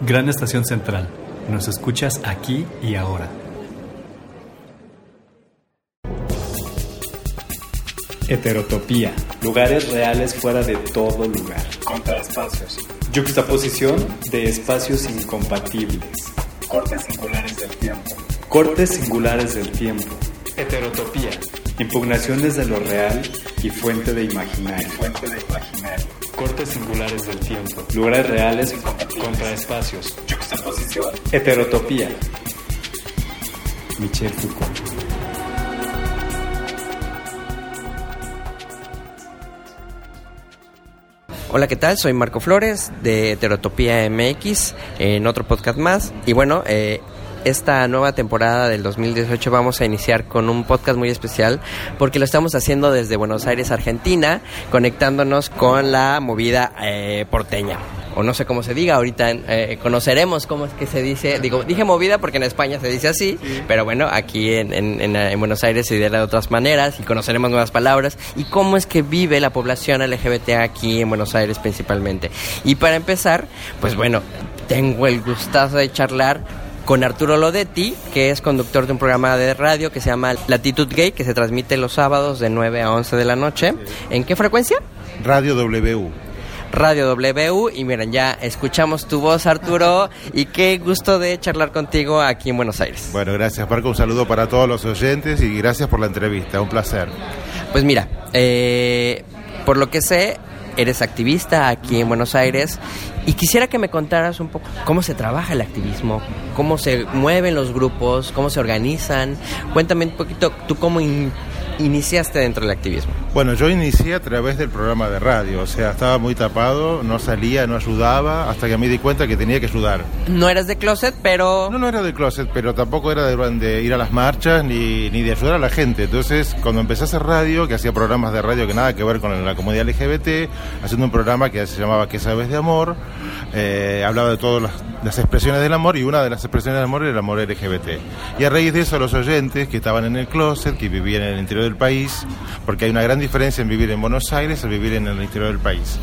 Gran Estación Central. Nos escuchas aquí y ahora. Heterotopía. Lugares reales fuera de todo lugar. Contraespacios. Yuxtaposición de espacios incompatibles. Cortes singulares del tiempo. Cortes singulares del tiempo. Heterotopía. Impugnación desde lo real y fuente de imaginario. Fuente de imaginario. Cortes singulares del tiempo. Lugares reales contra espacios. Juxtaposición. Heterotopía. Michel Foucault. Hola, ¿qué tal? Soy Marco Flores de Heterotopía MX en otro podcast más. Y bueno, eh, esta nueva temporada del 2018 vamos a iniciar con un podcast muy especial porque lo estamos haciendo desde Buenos Aires, Argentina, conectándonos con la movida eh, porteña. O no sé cómo se diga, ahorita eh, conoceremos cómo es que se dice. Digo, dije movida porque en España se dice así, pero bueno, aquí en, en- en- en Buenos Aires se dirá de otras maneras y conoceremos nuevas palabras y cómo es que vive la población LGBT aquí en Buenos Aires principalmente. Y para empezar, pues bueno, tengo el gustazo de charlar con Arturo Lodetti, que es conductor de un programa de radio que se llama Latitud Gay, que se transmite los sábados de 9 a 11 de la noche. ¿En qué frecuencia? Radio W. Radio W. Y miren, ya escuchamos tu voz, Arturo, y qué gusto de charlar contigo aquí en Buenos Aires. Bueno, gracias Marco, un saludo para todos los oyentes y gracias por la entrevista, un placer. Pues mira, eh, por lo que sé, eres activista aquí en Buenos Aires y quisiera que me contaras un poco cómo se trabaja el activismo, cómo se mueven los grupos, cómo se organizan. Cuéntame un poquito tú cómo iniciaste dentro del activismo. Bueno, yo inicié a través del programa de radio, o sea, estaba muy tapado, no salía, no ayudaba, hasta que me di cuenta que tenía que ayudar. No eras de closet, pero... No, no era de closet, pero tampoco era de, de ir a las marchas ni, ni de ayudar a la gente. Entonces, cuando empecé a hacer radio, que hacía programas de radio que nada que ver con la comunidad LGBT, haciendo un programa que se llamaba ¿Qué sabes de amor? eh, hablaba de todas las, las expresiones del amor y una de las expresiones del amor era el amor LGBT. Y a raíz de eso, los oyentes que estaban en el closet, que vivían en el interior del país, porque hay una gran diferencia en vivir en Buenos Aires y vivir en el interior del país.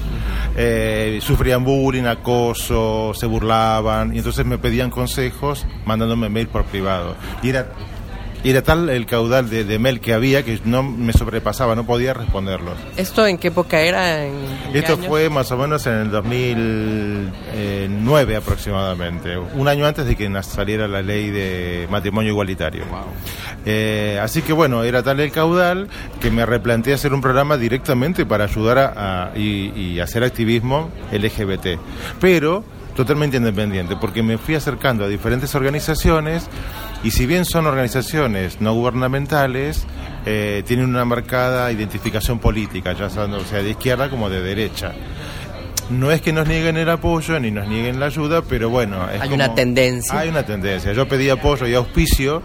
Eh, sufrían bullying, acoso, se burlaban, y entonces me pedían consejos mandándome mail por privado. Y era, y era tal el caudal de, de mail que había que no me sobrepasaba, no podía responderlos. ¿Esto en qué época era? ¿En qué Esto año? fue más o menos en el 2009 aproximadamente, un año antes de que saliera la ley de matrimonio igualitario. Eh, así que bueno, era tal el caudal que me replanteé hacer un programa directamente para ayudar a, a- y, y hacer activismo LGBT, pero totalmente independiente, porque me fui acercando a diferentes organizaciones y si bien son organizaciones no gubernamentales, eh, tienen una marcada identificación política, ya sea, o sea de izquierda como de derecha. No es que nos nieguen el apoyo ni nos nieguen la ayuda, pero bueno. es Hay como- una tendencia. Hay una tendencia. Yo pedí apoyo y auspicio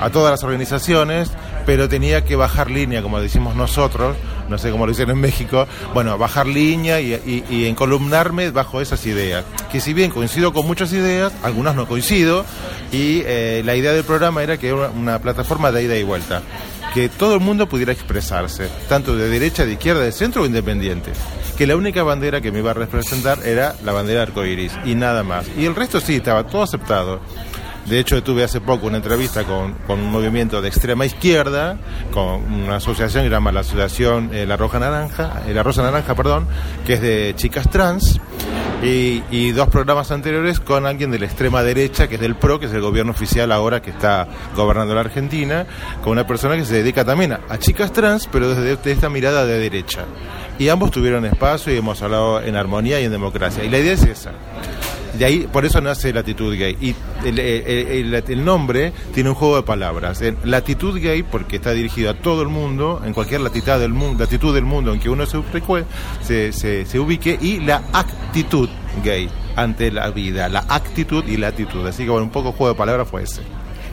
a todas las organizaciones, pero tenía que bajar línea, como decimos nosotros, no sé cómo lo dicen en México, bueno, bajar línea y, y- y encolumnarme bajo esas ideas. Que si bien coincido con muchas ideas, algunas no coincido, y eh, la idea del programa era que era una, una plataforma de ida y vuelta, que todo el mundo pudiera expresarse, tanto de derecha, de izquierda, de centro o independiente. Que la única bandera que me iba a representar era la bandera arcoiris y nada más. Y el resto sí, estaba todo aceptado. De hecho, tuve hace poco una entrevista con, con un movimiento de extrema izquierda, con una asociación que se llama la Asociación eh, La Roja Naranja, eh, La Rosa Naranja, perdón, que es de chicas trans, y, dos programas anteriores con alguien de la extrema derecha, que es del PRO, que es el gobierno oficial ahora que está gobernando la Argentina, con una persona que se dedica también a, a chicas trans, pero desde, desde esta mirada de derecha. Y ambos tuvieron espacio y hemos hablado en armonía y en democracia. Y la idea es esa De ahí, por eso nace Latitud Gay. Y el, el- el- el nombre tiene un juego de palabras. En Latitud Gay, porque está dirigido a todo el mundo, en cualquier latitud del mundo, latitud del mundo en que uno se, se, se- se ubique, y la actitud gay ante la vida, la actitud y la actitud. Así que bueno, un poco juego de palabras fue ese.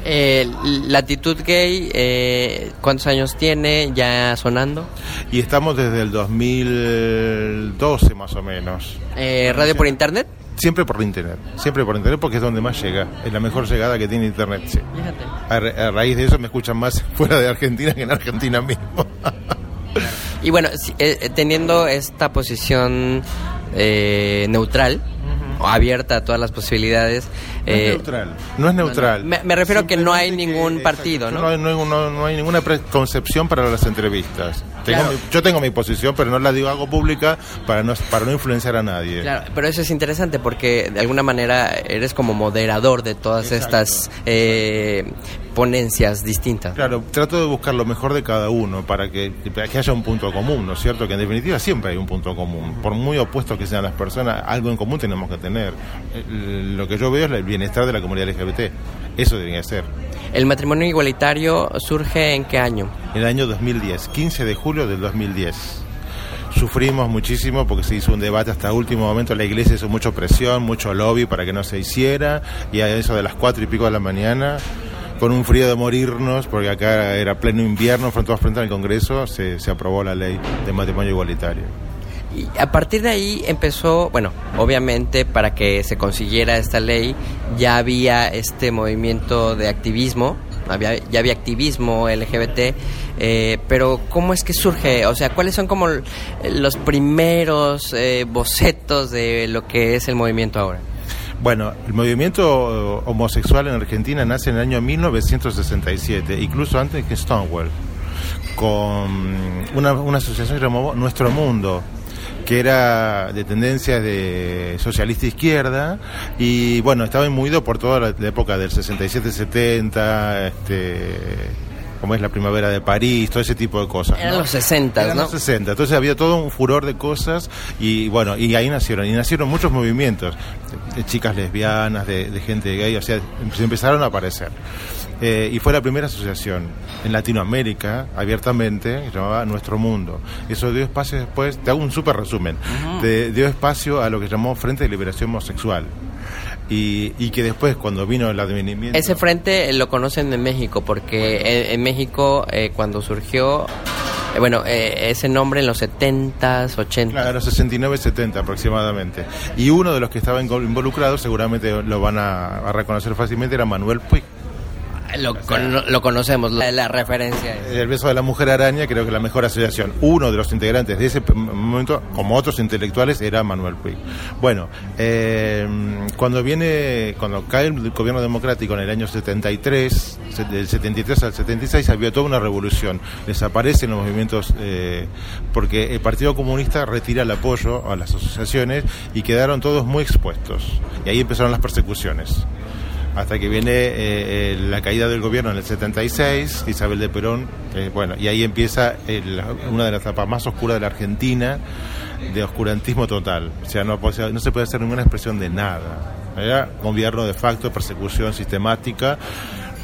Eh, Latitud Gay, eh, ¿cuántos años tiene ya sonando? Y estamos desde el 2012 más o menos. Eh, ¿Radio por internet? Siempre por internet, siempre por internet porque es donde más llega, es la mejor llegada que tiene internet. sí. A, ra- a raíz de eso me escuchan más fuera de Argentina que en Argentina mismo. Y bueno, si- eh, eh, teniendo esta posición eh, neutral, abierta a todas las posibilidades, No es eh, neutral. No es neutral. Me- me refiero a que no hay ningún que- partido, exacto, ¿no? hay, no hay- no- no hay ninguna preconcepción para las entrevistas. Tengo Claro. mi- yo tengo mi posición, pero no la digo hago pública para no, para no influenciar a nadie. Claro, pero eso es interesante porque de alguna manera eres como moderador de todas estas eh, ponencias distintas. Claro, trato de buscar lo mejor de cada uno para que, para que haya un punto común, ¿no es cierto? Que en definitiva siempre hay un punto común. Por muy opuestos que sean las personas, algo en común tenemos que tener. El- Lo que yo veo es el bienestar de la comunidad LGBT. Eso debería ser. ¿El matrimonio igualitario surge en qué año? En el año 2010, 15 de julio del 2010. Sufrimos muchísimo porque se hizo un debate hasta último momento. La iglesia hizo mucha presión, mucho lobby para que no se hiciera. Y a eso de las cuatro y pico de la mañana, con un frío de morirnos, porque acá era pleno invierno, frente, frente al Congreso, se, se aprobó la ley de matrimonio igualitario. Y a partir de ahí empezó, bueno, obviamente para que se consiguiera esta ley ya había este movimiento de activismo, había, ya había activismo LGBT, eh, pero ¿cómo es que surge? O sea, ¿cuáles son como los primeros eh, bocetos de lo que es el movimiento ahora? Bueno, el movimiento homosexual en Argentina nace en el año 1967, incluso antes que Stonewall, con una, una asociación que llamó Nuestro Mundo que era de tendencias de socialista izquierda y bueno, estaba imbuido por toda la, la época del 67-70, este, como es la primavera de París, todo ese tipo de cosas. Eran ¿no? los 60, Eran ¿no? los 60. Entonces había todo un furor de cosas y bueno, y ahí nacieron. Y nacieron muchos movimientos de, de chicas lesbianas, de, de gente gay, o sea, se empezaron a aparecer. Eh, y fue la primera asociación en Latinoamérica, abiertamente, que llamaba Nuestro Mundo. Eso dio espacio después, te hago un súper resumen, de- dio espacio a lo que llamó Frente de Liberación Homosexual. Y, y que después, cuando vino el advenimiento... Ese frente lo conocen en México, porque en, en México eh, cuando surgió, eh, bueno, eh, ese nombre en los 70s, 80s. Claro, 69, 70 aproximadamente. Y uno de los que estaba invo- involucrado, seguramente lo van a, a reconocer fácilmente, era Manuel Puig. Lo, cono- lo conocemos, la, la referencia. es- El beso de la mujer araña, creo que la mejor asociación. Uno de los integrantes de ese momento, como otros intelectuales, era Manuel Puig. Bueno, eh, cuando viene, cuando cae el gobierno democrático en el año 73, se- del 73 al 76, había toda una revolución. Desaparecen los movimientos, eh, porque el Partido Comunista retira el apoyo a las asociaciones y quedaron todos muy expuestos. Y ahí empezaron las persecuciones hasta que viene eh, eh, la caída del gobierno en el 76, Isabel de Perón, eh, bueno, y ahí empieza el- una de las etapas más oscuras de la Argentina, de oscurantismo total. O sea, no, no se puede hacer ninguna expresión de nada. Gobierno de facto, persecución sistemática,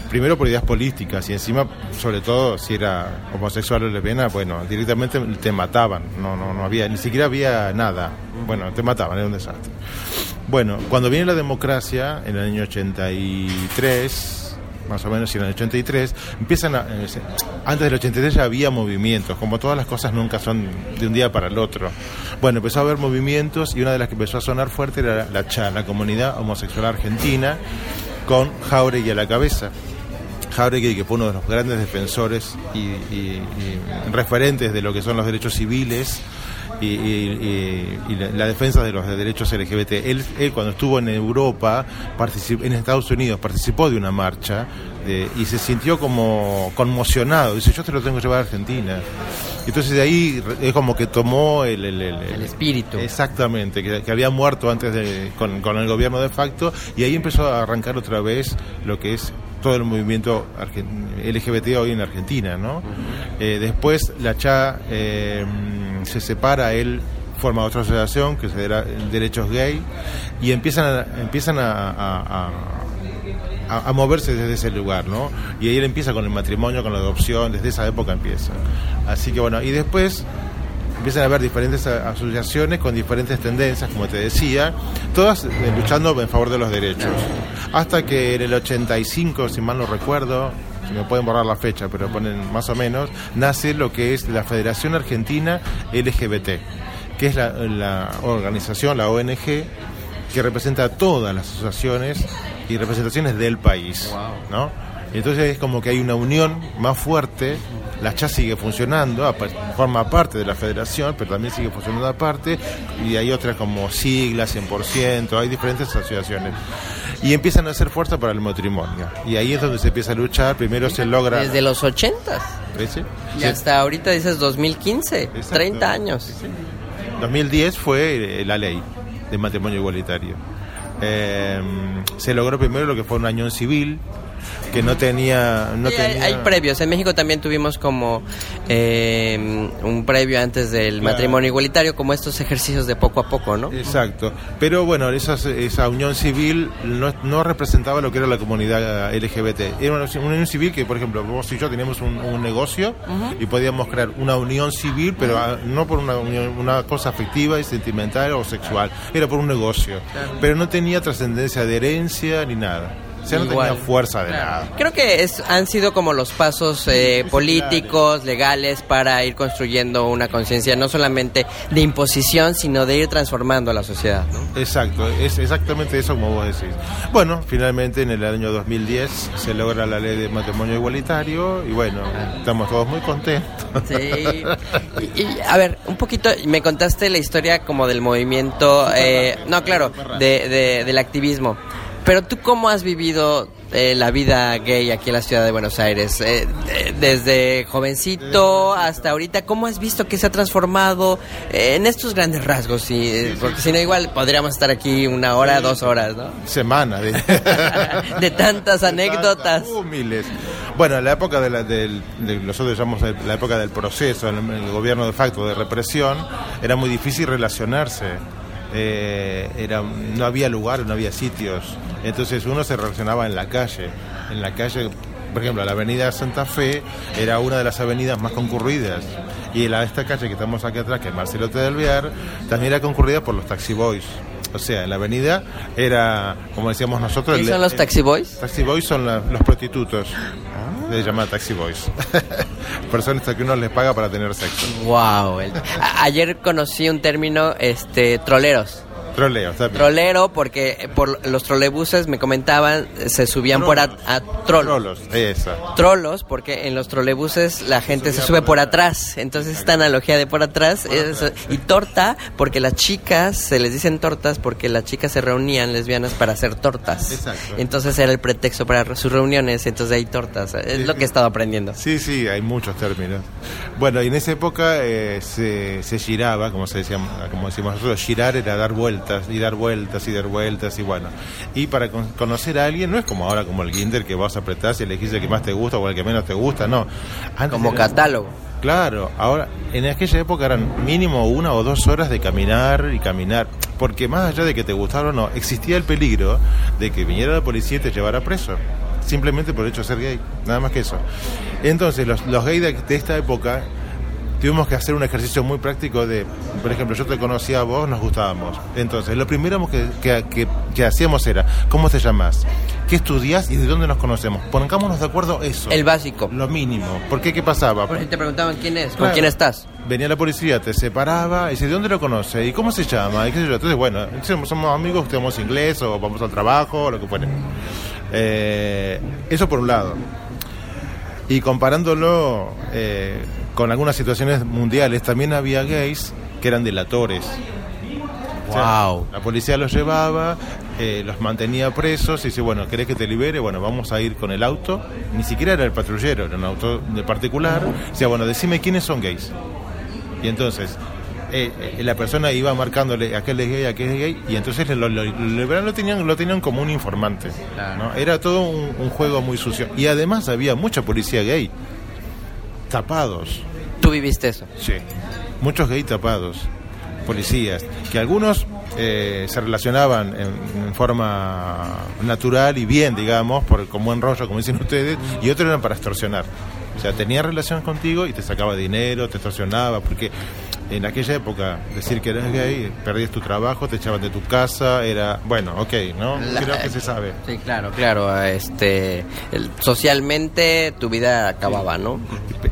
primero por ideas políticas y encima, sobre todo, si era homosexual o lesbiana, bueno, directamente te mataban, no, no, no había, ni siquiera había nada. Bueno, te mataban, era un desastre. Bueno, cuando viene la democracia, en el año 83, más o menos, y en el 83, empiezan a, antes del 83 ya había movimientos, como todas las cosas nunca son de un día para el otro. Bueno, empezó a haber movimientos y una de las que empezó a sonar fuerte era la CHA, la Comunidad Homosexual Argentina, con Jauregui a la cabeza. Jauregui, que fue uno de los grandes defensores y, y- y referentes de lo que son los derechos civiles y, y- y- y la, la defensa de los derechos LGBT. Él, él cuando estuvo en Europa, en Estados Unidos, participó de una marcha y se sintió como conmocionado. Dice, yo te lo tengo que llevar a Argentina. Entonces de ahí es como que tomó el, el- el- El espíritu. Exactamente, que, que había muerto antes de, con, con el gobierno de facto y ahí empezó a arrancar otra vez lo que es todo el movimiento LGBT hoy en Argentina, ¿no? Eh, después la CHA eh, se separa él forma otra asociación que se llama Derechos Gay y empiezan a, empiezan a, a, a, a, moverse desde ese lugar, ¿no? Y ahí él empieza con el matrimonio, con la adopción, desde esa época empieza. Así que bueno, y después empiezan a haber diferentes asociaciones con diferentes tendencias, como te decía, todas luchando en favor de los derechos. Hasta que en el 85, si mal no recuerdo, si me pueden borrar la fecha, pero ponen más o menos, nace lo que es la Federación Argentina LGBT, que es la, organización, la ONG, que representa a todas las asociaciones y representaciones del país, ¿no? Entonces es como que hay una unión más fuerte la CHA sigue funcionando, forma parte de la federación, pero también sigue funcionando aparte, y hay otras como siglas, 100%, hay diferentes asociaciones. Y empiezan a hacer fuerza para el matrimonio. Y ahí es donde se empieza a luchar, primero se logra... Desde los 80. ¿Sí? Y hasta ahorita dices 2015, Exacto. 30 años. Sí. 2010 fue la ley de matrimonio igualitario. Eh, se logró primero lo que fue una unión civil, que no tenía... No tenía... Hay, previos. En México también tuvimos como eh, un previo antes del claro. matrimonio igualitario, como estos ejercicios de poco a poco, ¿no? Exacto. Pero bueno, esa, esa unión civil no, no, representaba lo que era la comunidad LGBT. Era una, una, unión civil que, por ejemplo, vos y yo teníamos un, un negocio uh -huh. y podíamos crear una unión civil, pero uh -huh. no por una, una cosa afectiva y sentimental o sexual, era por un negocio. Claro. Pero no tenía trascendencia de herencia ni nada. O sea, no Igual. tenía fuerza de claro. nada. Creo que es, han sido como los pasos eh, políticos, legales, para ir construyendo una conciencia no solamente de imposición, sino de ir transformando a la sociedad. ¿no? Exacto, es exactamente eso como vos decís. Bueno, finalmente en el año 2010 se logra la ley de matrimonio igualitario y bueno, estamos todos muy contentos. Sí. Y, y, a ver, un poquito, me contaste la historia como del movimiento, eh, no, claro, de, de, del activismo. Pero tú cómo has vivido eh, la vida gay aquí en la ciudad de Buenos Aires? Eh, desde jovencito hasta ahorita, ¿cómo has visto que se ha transformado eh, en estos grandes rasgos? Y, porque si no, igual podríamos estar aquí una hora, dos horas, ¿no? Semana. De, de tantas anécdotas. Uh, miles. Bueno, la época de, la, de, de nosotros llamamos la época del proceso, el, el gobierno de facto de represión, era muy difícil relacionarse. Eh, era, no había lugar, no había sitios. Entonces uno se relacionaba en la calle. En la calle, por ejemplo, la avenida Santa Fe era una de las avenidas más concurridas. Y la, esta calle que estamos aquí atrás, que es Marcelote del Viar, también era concurrida por los taxi boys. O sea, en la avenida era, como decíamos nosotros... ¿Y son los taxi boys? Taxi boys son la, los prostitutos. Se llama Taxi Boys. Personas que uno les paga para tener sexo. Wow. El, a, ayer conocí un término, este, troleros. Troleo, está bien. Trolero, porque por los trolebuses me comentaban, se subían Trolos. por a, a trol. Trolos, esa. Trolos, porque en los trolebuses la gente se, se sube por, por atrás. Entonces, esta analogía de por atrás. Por es, atrás. Y torta, porque las chicas, se les dicen tortas, porque las chicas se reunían lesbianas para hacer tortas. Exacto. Entonces era el pretexto para sus reuniones, entonces hay tortas. Es sí, lo que he estado aprendiendo. Sí, sí, hay muchos términos. Bueno, y en esa época eh, se, se giraba, como, se decía, como decimos nosotros, girar era dar vueltas y dar vueltas y dar vueltas y bueno. Y para con conocer a alguien no es como ahora como el Kinder que vas a apretar y elegís el que más te gusta o el que menos te gusta, no. Antes como era... catálogo. Claro, ahora en aquella época eran mínimo una o dos horas de caminar y caminar, porque más allá de que te gustara o no, existía el peligro de que viniera la policía y te llevara preso simplemente por el hecho de ser gay, nada más que eso. Entonces, los, los gays de esta época tuvimos que hacer un ejercicio muy práctico de, por ejemplo, yo te conocía a vos, nos gustábamos. Entonces, lo primero que, que, que, que hacíamos era, ¿cómo te llamas? ¿Qué estudias y de dónde nos conocemos? Pongámonos de acuerdo eso. El básico. Lo mínimo. ¿Por qué? ¿Qué pasaba? Porque te preguntaban quién es, claro. con quién estás. Venía la policía, te separaba y dice, ¿de dónde lo conoce? ¿Y cómo se llama? ¿Y qué sé yo? Entonces, bueno, somos amigos, estudiamos inglés o vamos al trabajo o lo que fuera. Eh, eso por un lado. Y comparándolo eh, con algunas situaciones mundiales, también había gays que eran delatores. Wow. O sea, la policía los llevaba, eh, los mantenía presos y dice, bueno, ¿querés que te libere? Bueno, vamos a ir con el auto. Ni siquiera era el patrullero, era un auto de particular. Decía, bueno, decime quiénes son gays. Y entonces, eh, eh, la persona iba marcándole aquel es gay, aquel es gay, y entonces lo, lo, lo, lo tenían, lo tenían como un informante. Claro. ¿no? Era todo un, un, juego muy sucio. Y además había mucha policía gay, tapados. ¿Tú viviste eso? Sí, muchos gay tapados. policías, que algunos eh, se relacionaban en, forma natural y bien, digamos, por, con buen rollo, como dicen ustedes, y otros eran para extorsionar. O sea, tenía relación contigo y te sacaba dinero, te extorsionaba, porque en aquella época decir que eras gay, perdías tu trabajo, te echaban de tu casa, era, bueno, ok, ¿no? Creo que se sabe. Sí, claro, claro, este, socialmente tu vida acababa, ¿no?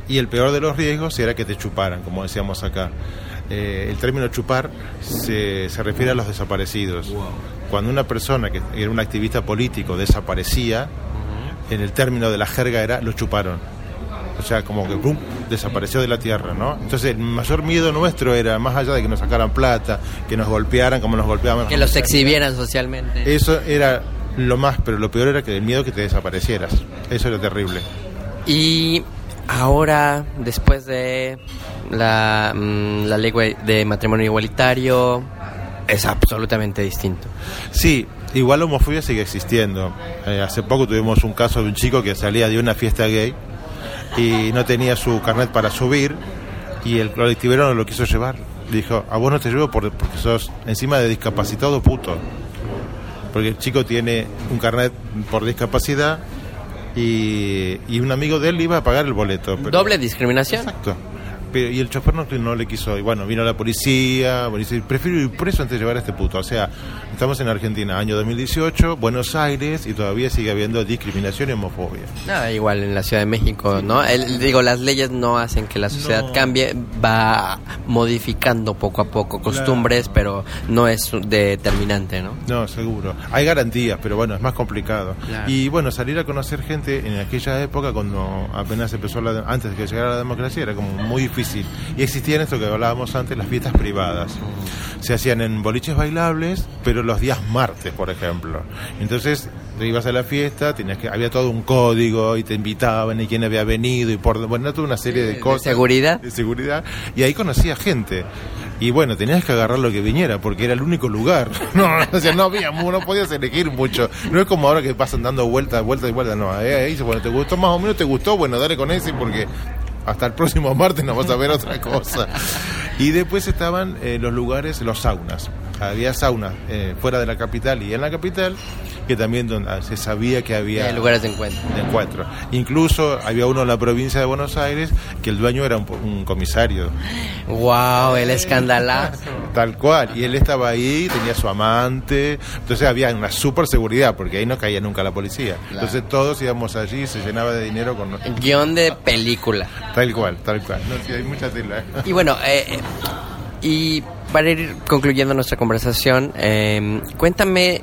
Y el peor de los riesgos era que te chuparan, como decíamos acá. Eh, el término chupar se, se, refiere a los desaparecidos. Cuando una persona que era un activista político desaparecía, en el término de la jerga era lo chuparon. O sea, como que desapareció de la tierra, ¿no? Entonces el mayor miedo nuestro era, más allá de que nos sacaran plata, que nos golpearan como nos golpeaban. Que los exhibieran socialmente. Eso era lo más, pero lo peor era que el miedo que te desaparecieras. Eso era terrible. Y ahora, después de la, mm, la ley de matrimonio igualitario, es absolutamente distinto. Sí, igual la homofobia sigue existiendo. Eh, hace poco tuvimos un caso de un chico que salía de una fiesta gay y no tenía su carnet para subir y el colectivero no lo quiso llevar. Dijo, a vos no te llevo porque sos encima de discapacitado puto. Porque el chico tiene un carnet por discapacidad y, y un amigo de él iba a pagar el boleto. ¿Doble discriminación? Exacto y el chofer no, no, le quiso, y bueno, vino la policía, prefiero ir preso antes de llevar a este puto. O sea, estamos en Argentina, año 2018, Buenos Aires, y todavía sigue habiendo discriminación y homofobia. Nada, igual en la Ciudad de México, ¿no? digo, las leyes no hacen que la sociedad cambie, va modificando poco a poco costumbres, pero no es determinante, ¿no? No, seguro. Hay garantías, pero bueno, es más complicado. Y bueno, salir a conocer gente en aquella época, cuando apenas empezó la, antes de que llegara la democracia, era como muy difícil y existían esto que hablábamos antes, las fiestas privadas. Se hacían en boliches bailables, pero los días martes, por ejemplo. Entonces, te ibas a la fiesta, tenías que había todo un código y te invitaban y quién había venido y por bueno, toda una serie de cosas. ¿De seguridad? De seguridad. Y ahí conocía gente. Y bueno, tenías que agarrar lo que viniera porque era el único lugar. No, o sea, no había, no podías elegir mucho. No es como ahora que pasan dando vueltas, vueltas y vueltas. No, ahí bueno, te gustó más o menos, te gustó, bueno, dale con ese porque hasta el próximo martes no vamos a ver otra cosa. Y después estaban eh, los lugares, los saunas. Había saunas eh, fuera de la capital y en la capital, que también donde ah, se sabía que había lugares de encuentro. de encuentro. Incluso había uno en la provincia de Buenos Aires que el dueño era un, comisario. ¡Wow! El escandalazo. Tal cual. Y él estaba ahí, tenía su amante. Entonces había una super seguridad, porque ahí no caía nunca la policía. Entonces todos íbamos allí, se llenaba de dinero con. Guión de película. Tal cual, tal cual. No, sí, hay mucha tela. Y bueno, eh, y para ir concluyendo nuestra conversación, eh, cuéntame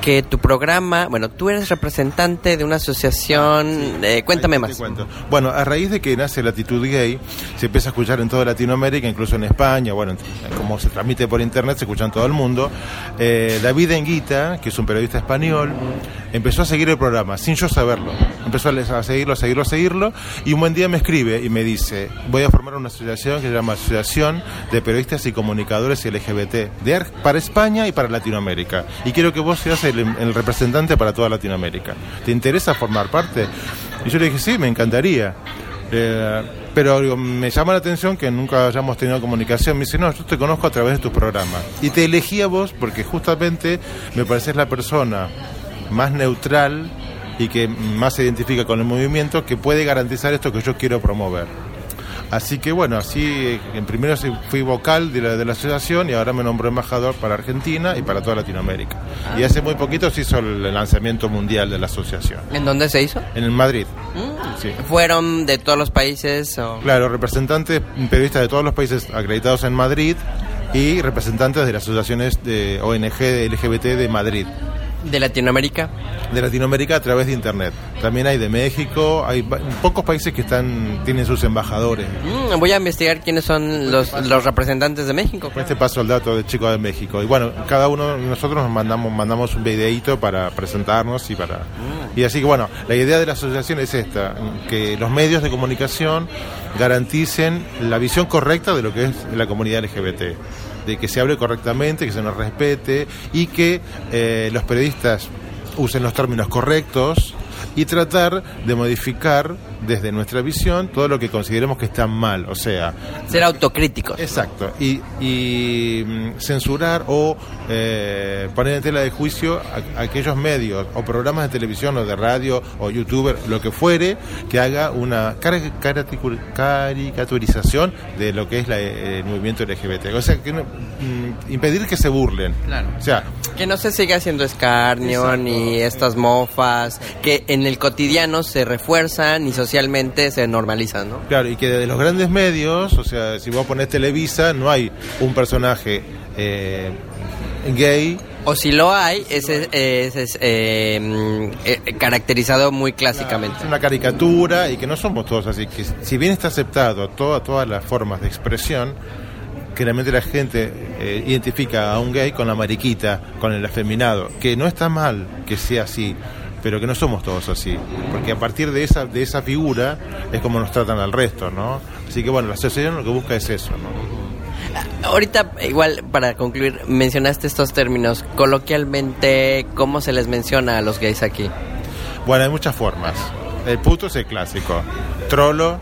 que tu programa, bueno, tú eres representante de una asociación, eh, cuéntame más. Bueno, a raíz de que nace Latitud Gay, se empieza a escuchar en toda Latinoamérica, incluso en España, bueno, como se transmite por internet, se escucha en todo el mundo. Eh, David Enguita, que es un periodista español, empezó a seguir el programa sin yo saberlo. Empezó a seguirlo, a seguirlo, a seguirlo, y un buen día me escribe y me dice, voy a formar una asociación que se llama Asociación de Periodistas y Comunicadores LGBT, de, para España y para Latinoamérica. Y quiero que vos seas el, representante para toda Latinoamérica. ¿Te interesa formar parte? Y yo le dije, sí, me encantaría. Eh, pero me llama la atención que nunca hayamos tenido comunicación. Me dice, no, yo te conozco a través de tus programas. Y te elegí a vos porque justamente me pareces la persona más neutral y que más se identifica con el movimiento que puede garantizar esto que yo quiero promover. Así que bueno, así en primero fui vocal de la, de la asociación y ahora me nombró embajador para Argentina y para toda Latinoamérica. Y hace muy poquito se hizo el lanzamiento mundial de la asociación. ¿En dónde se hizo? En Madrid. Mm. ¿Fueron de todos los países? Claro, representantes, periodistas de todos los países acreditados en Madrid y representantes de las asociaciones de ONG LGBT de Madrid. ¿De Latinoamérica? De Latinoamérica a través de Internet. También hay de México, hay pocos países que están tienen sus embajadores. Mm, voy a investigar quiénes son los, los representantes de México. Este paso el dato de Chico de México. Y bueno, cada uno de nosotros nos mandamos, mandamos un videíto para presentarnos y para... Mm. Y así que bueno, la idea de la asociación es esta, que los medios de comunicación garanticen la visión correcta de lo que es la comunidad LGBT de que se hable correctamente, que se nos respete y que eh, los periodistas usen los términos correctos y tratar de modificar desde nuestra visión todo lo que consideremos que está mal, o sea... Ser autocríticos. Exacto, y, y mm, censurar o eh, poner en tela de juicio a, a aquellos medios o programas de televisión o de radio o youtuber, lo que fuere, que haga una cari- caraticu- caricaturización de lo que es la, eh, el movimiento LGBT. O sea, que no- mm, impedir que se burlen. Claro. O sea, Que no se siga haciendo escarnio Exacto. ni estas mofas que en el cotidiano se refuerzan y socialmente se normalizan, ¿no? Claro, y que de los grandes medios, o sea, si vos ponés Televisa, no hay un personaje eh, gay. O si lo hay, ese es, es, eh, eh, caracterizado muy clásicamente. Es una caricatura y que no somos todos así. Que si bien está aceptado toda, todas las formas de expresión, generalmente la gente eh, identifica a un gay con la mariquita, con el afeminado, que no está mal que sea así, pero que no somos todos así, porque a partir de esa de esa figura es como nos tratan al resto, ¿no? Así que bueno, la asociación lo que busca es eso, ¿no? Ahorita, igual, para concluir, mencionaste estos términos. Coloquialmente, ¿cómo se les menciona a los gays aquí? Bueno, hay muchas formas. El puto es el clásico. Trolo,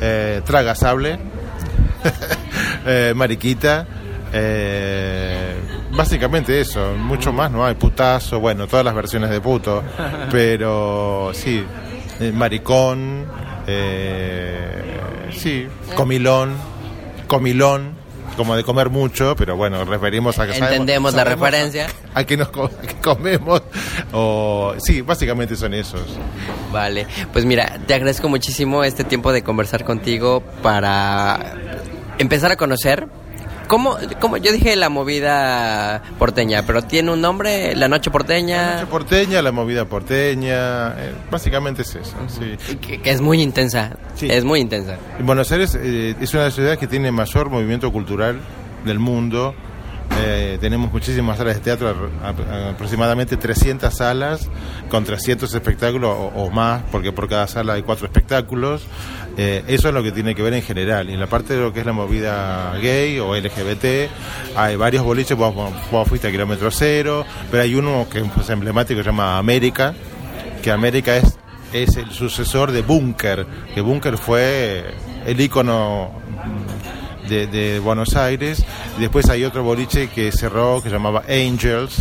eh, traga sable, eh, mariquita, eh, básicamente eso. Mucho más no hay. Putazo, bueno, todas las versiones de puto. Pero sí, eh, maricón, eh, sí, comilón, comilón. Como de comer mucho, pero bueno, referimos a que sabemos- Entendemos la sabemos referencia. A, que nos co- a que comemos. O, sí, básicamente son esos. Vale, pues mira, te agradezco muchísimo este tiempo de conversar contigo para empezar a conocer. ¿Cómo, cómo? Yo dije la movida porteña, pero tiene un nombre, la noche La porteña, noche porteña, la movida porteña, eh, básicamente es eso. sí. que, que es muy intensa, Sí. es muy intensa. Y Buenos Aires eh, es una de las ciudades que tiene mayor movimiento cultural del mundo. Eh, tenemos muchísimas salas de teatro, aproximadamente 300 salas con 300 espectáculos o, más, porque por cada sala hay cuatro espectáculos. Eh, eso es lo que tiene que ver en general. Y en la parte de lo que es la movida gay o LGBT, hay varios boliches, vos, vos- fuiste a kilómetro cero, pero hay uno que es emblemático, se llama América, que América es, es el sucesor de Bunker, que Bunker fue el ícono de, Buenos Aires. Después hay otro boliche que cerró, que se llamaba Angels,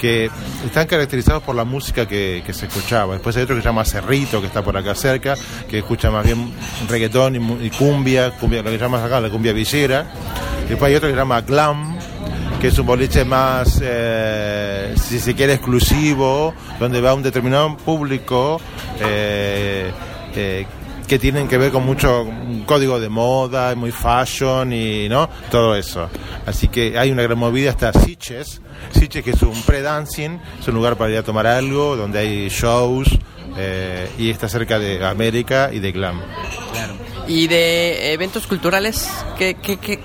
que están caracterizados por la música que, que se escuchaba. Después hay otro que se llama Cerrito, que está por acá cerca, que escucha más bien reggaetón y, y cumbia, cumbia, lo que llamas acá la cumbia villera. Después hay otro que se llama Glam, que es un boliche más, eh, si se quiere, exclusivo, donde va un determinado público eh, eh, que tienen que ver con mucho código de moda, muy fashion y no todo eso. Así que hay una gran movida hasta Siches, Siches que es un pre-dancing, es un lugar para ir a tomar algo, donde hay shows eh, y está cerca de América y de Glam. Y de eventos culturales, ¿qué, qué, qué?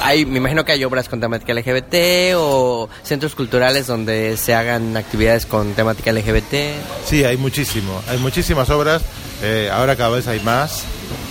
Hay, me imagino que hay obras con temática LGBT o centros culturales donde se hagan actividades con temática LGBT. Sí, hay muchísimo. Hay muchísimas obras. Eh, ahora cada vez hay más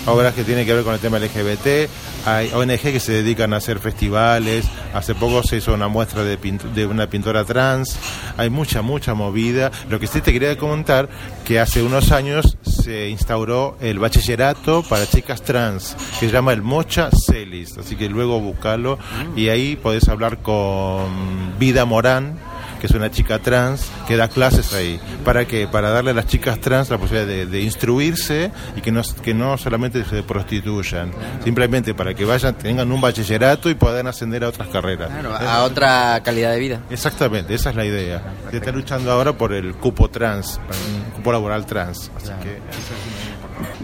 obras que tienen que ver con el tema LGBT. Hay ONG que se dedican a hacer festivales. Hace poco se hizo una muestra de, de una pintora trans. Hay mucha, mucha movida. Lo que sí te quería comentar que hace unos años se instauró el bachillerato para chicas trans, que se llama el Mocha Celis. Así que luego buscalo y ahí podés hablar con Vida Morán que es una chica trans que da clases ahí. ¿Para qué? Para darle a las chicas trans la posibilidad de, de instruirse y que no, que no solamente se prostituyan, simplemente para que vayan, tengan un bachillerato y puedan ascender a otras carreras. A otra calidad de vida. Exactamente, esa es la idea. Se está luchando ahora por el cupo trans, un cupo laboral trans. Así que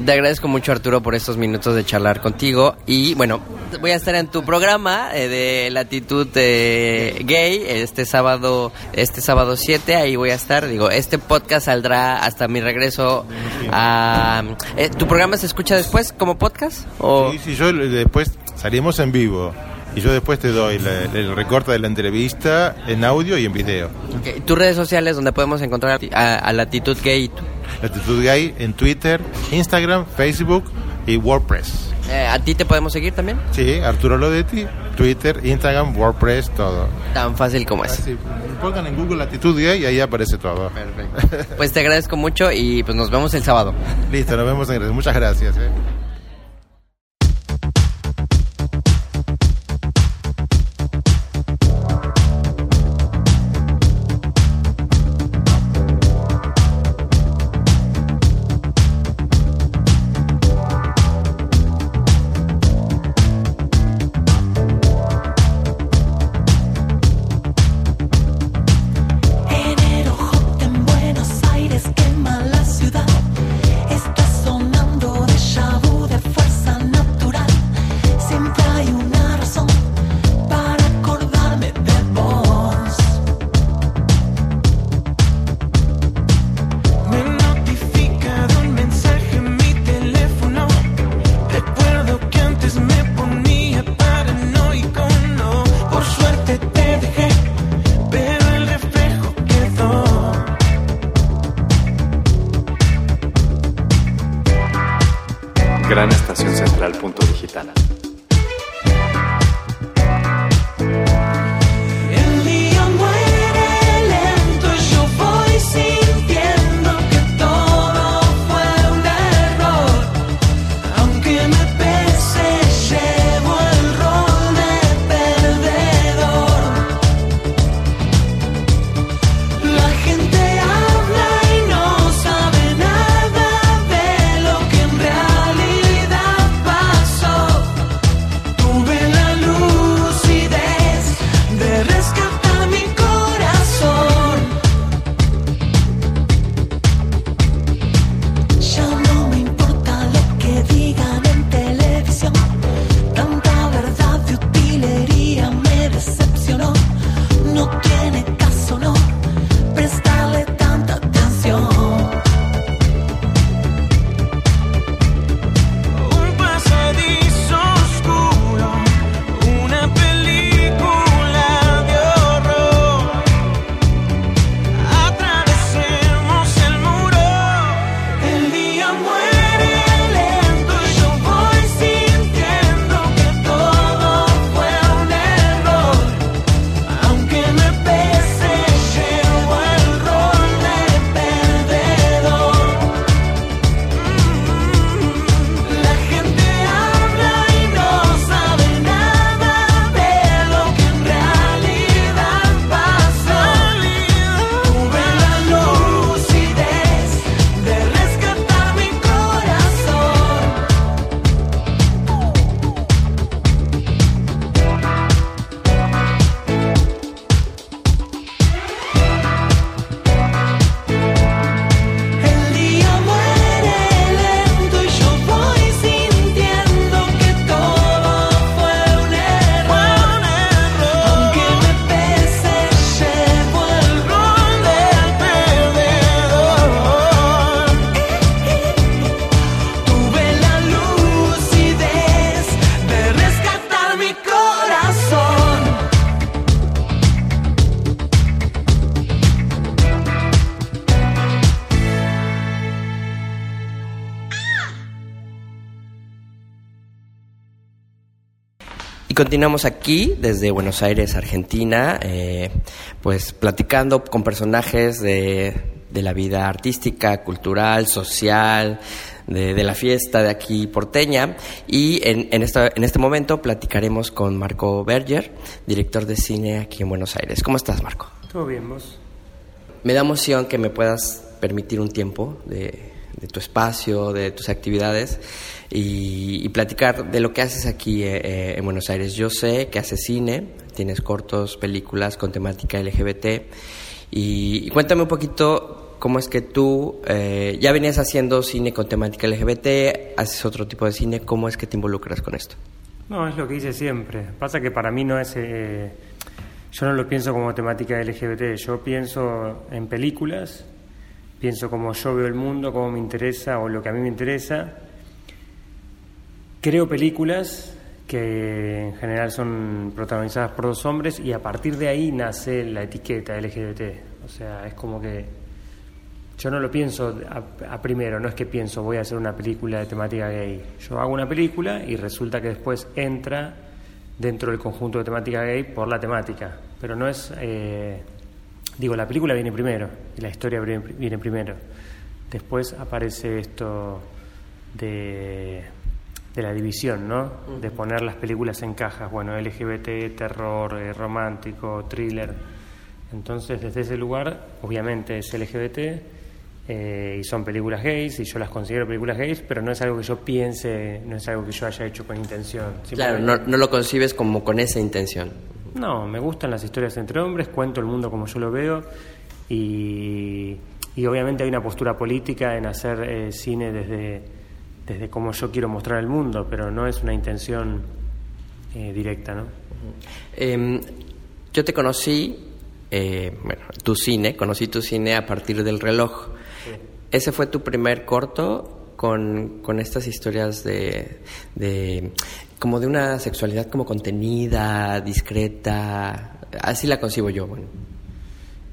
Te agradezco mucho Arturo por estos minutos de charlar contigo. Y bueno, voy a estar en tu programa eh, de Latitud eh, Gay este sábado este sábado 7, ahí voy a estar, digo, este podcast saldrá hasta mi regreso a eh, ¿Tu programa se escucha después como podcast o Sí, sí, yo le- después salimos en vivo y yo después te doy la- el recorte de la entrevista en audio y en video. Ok, tus redes sociales donde podemos encontrar a, a Latitud Gay? Latitud Gay en Twitter, Instagram, Facebook y WordPress. Eh, ¿A ti te podemos seguir también? Sí, Arturo Lodetti, Twitter, Instagram, WordPress, todo. Tan fácil como es. Así, pongan en Google Latitud y ahí aparece todo. Perfecto. Pues te agradezco mucho y pues nos vemos el sábado. Listo, nos vemos en Grecia. Muchas gracias. ¿eh? Y continuamos aquí desde Buenos Aires, Argentina, eh, pues platicando con personajes de, de la vida artística, cultural, social, de, de la fiesta de aquí porteña. Y en, en, esta, en este momento platicaremos con Marco Berger, director de cine aquí en Buenos Aires. ¿Cómo estás, Marco? Todo bien, vos. Me da emoción que me puedas permitir un tiempo de, de tu espacio, de tus actividades y, y platicar de lo que haces aquí eh, eh, en Buenos Aires. Yo sé que haces cine, tienes cortos, películas con temática LGBT y, y cuéntame un poquito cómo es que tú eh, ya venías haciendo cine con temática LGBT, haces otro tipo de cine, ¿cómo es que te involucras con esto? No, es lo que hice siempre. Pasa que para mí no es... eh, yo no lo pienso como temática LGBT, yo pienso en películas, pienso como yo veo el mundo, cómo me interesa o lo que a mí me interesa. Creo películas que en general son protagonizadas por dos hombres y a partir de ahí nace la etiqueta LGBT. O sea, es como que yo no lo pienso a, primero, no es que pienso voy a hacer una película de temática gay. Yo hago una película y resulta que después entra dentro del conjunto de temática gay por la temática, pero no es, eh, digo, la película viene primero y la historia viene primero. Después aparece esto de, de la división, ¿no? De poner las películas en cajas, bueno, LGBT, terror, eh, romántico, thriller. Entonces, desde ese lugar, obviamente es LGBT eh, y son películas gays y yo las considero películas gays, pero no es algo que yo piense, no es algo que yo haya hecho con intención. Claro, no lo concibes como con esa intención. no, me gustan las historias entre hombres, cuento el mundo como yo lo veo y, y obviamente hay una postura política en hacer eh, cine desde, desde cómo yo quiero mostrar el mundo, pero no es una intención eh, directa, ¿no? Eh, yo te conocí, eh, bueno, tu cine, conocí tu cine a partir del reloj. ¿Ese fue tu primer corto con, con estas historias de, de, como de una sexualidad como contenida, discreta? Así la concibo yo, bueno.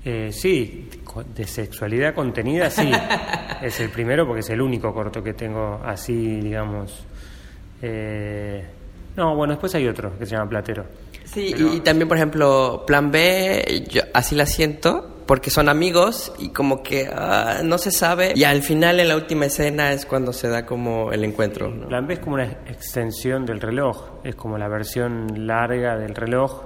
Eh, sí, de sexualidad contenida, sí. es el primero porque es el único corto que tengo así, digamos. Eh, no, bueno, después hay otro que se llama Platero. Sí, y, y también, por ejemplo, Plan B, yo así la siento, porque son amigos y como que ah, no se sabe. Y al final, en la última escena, es cuando se da como el encuentro. ¿no? Plan B es como una extensión del reloj, es como la versión larga del reloj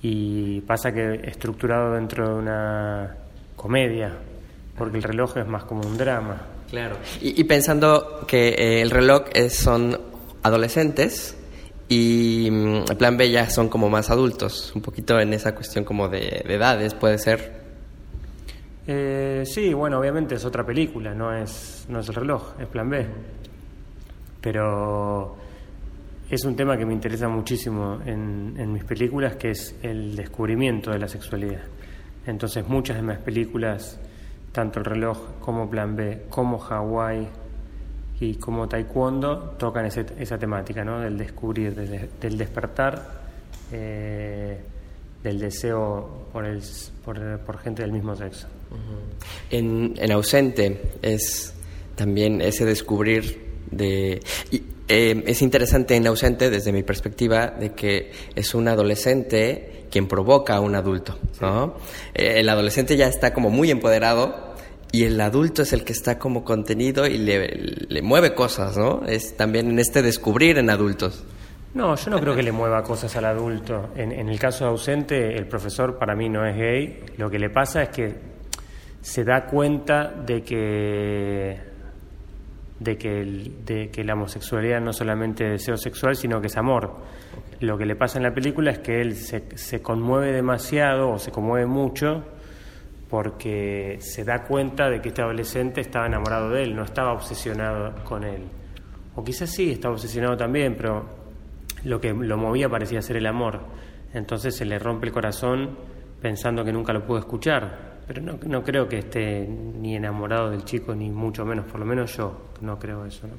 y pasa que estructurado dentro de una comedia, porque el reloj es más como un drama. Claro. Y, y pensando que eh, el reloj es, son adolescentes y mm, el plan B ya son como más adultos, un poquito en esa cuestión como de, de edades, puede ser. Eh, sí, bueno, obviamente es otra película, no es, no es el reloj, es Plan B. Pero es un tema que me interesa muchísimo en, en mis películas, que es el descubrimiento de la sexualidad. Entonces muchas de mis películas, tanto el reloj como Plan B, como Hawái y como Taekwondo, tocan esa temática, ¿no? Del descubrir, del, despertar, eh, del deseo por, el, por, gente del mismo sexo. En, en ausente es también ese descubrir de... eh, es interesante en ausente desde mi perspectiva de que es un adolescente quien provoca a un adulto, ¿no? Eh, el adolescente ya está como muy empoderado y el adulto es el que está como contenido y le, le mueve cosas, ¿no? Es también en este descubrir en adultos. No, yo no creo que le mueva cosas al adulto. En, en el caso de ausente, el profesor para mí no es gay. Lo que le pasa es que se da cuenta de que de que, el- de que la homosexualidad no solamente es deseo sexual, sino que es amor. Lo que le pasa en la película es que él se, se conmueve demasiado o se conmueve mucho porque se da cuenta de que este adolescente estaba enamorado de él, no estaba obsesionado con él. O quizás sí, estaba obsesionado también, pero lo que lo movía parecía ser el amor. Entonces se le rompe el corazón pensando que nunca lo pudo escuchar. Pero no, no creo que esté ni enamorado del chico, ni mucho menos, por lo menos yo no creo eso. ¿no?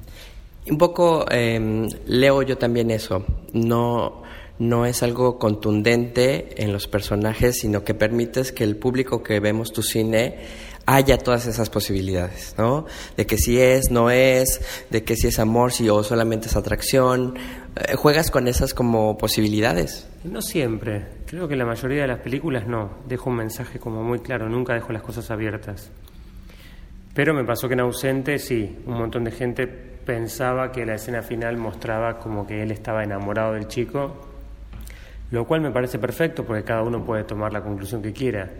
Un poco eh, leo yo también eso. No, no es algo contundente en los personajes, sino que permites que el público que vemos tu cine haya todas esas posibilidades, ¿no? De que si es, no es, de que si es amor, si o solamente es atracción. Eh, juegas con esas como posibilidades. No siempre, creo que la mayoría de las películas no. Dejo un mensaje como muy claro, nunca dejo las cosas abiertas. Pero me pasó que en ausente sí, un montón de gente pensaba que la escena final mostraba como que él estaba enamorado del chico, lo cual me parece perfecto porque cada uno puede tomar la conclusión que quiera.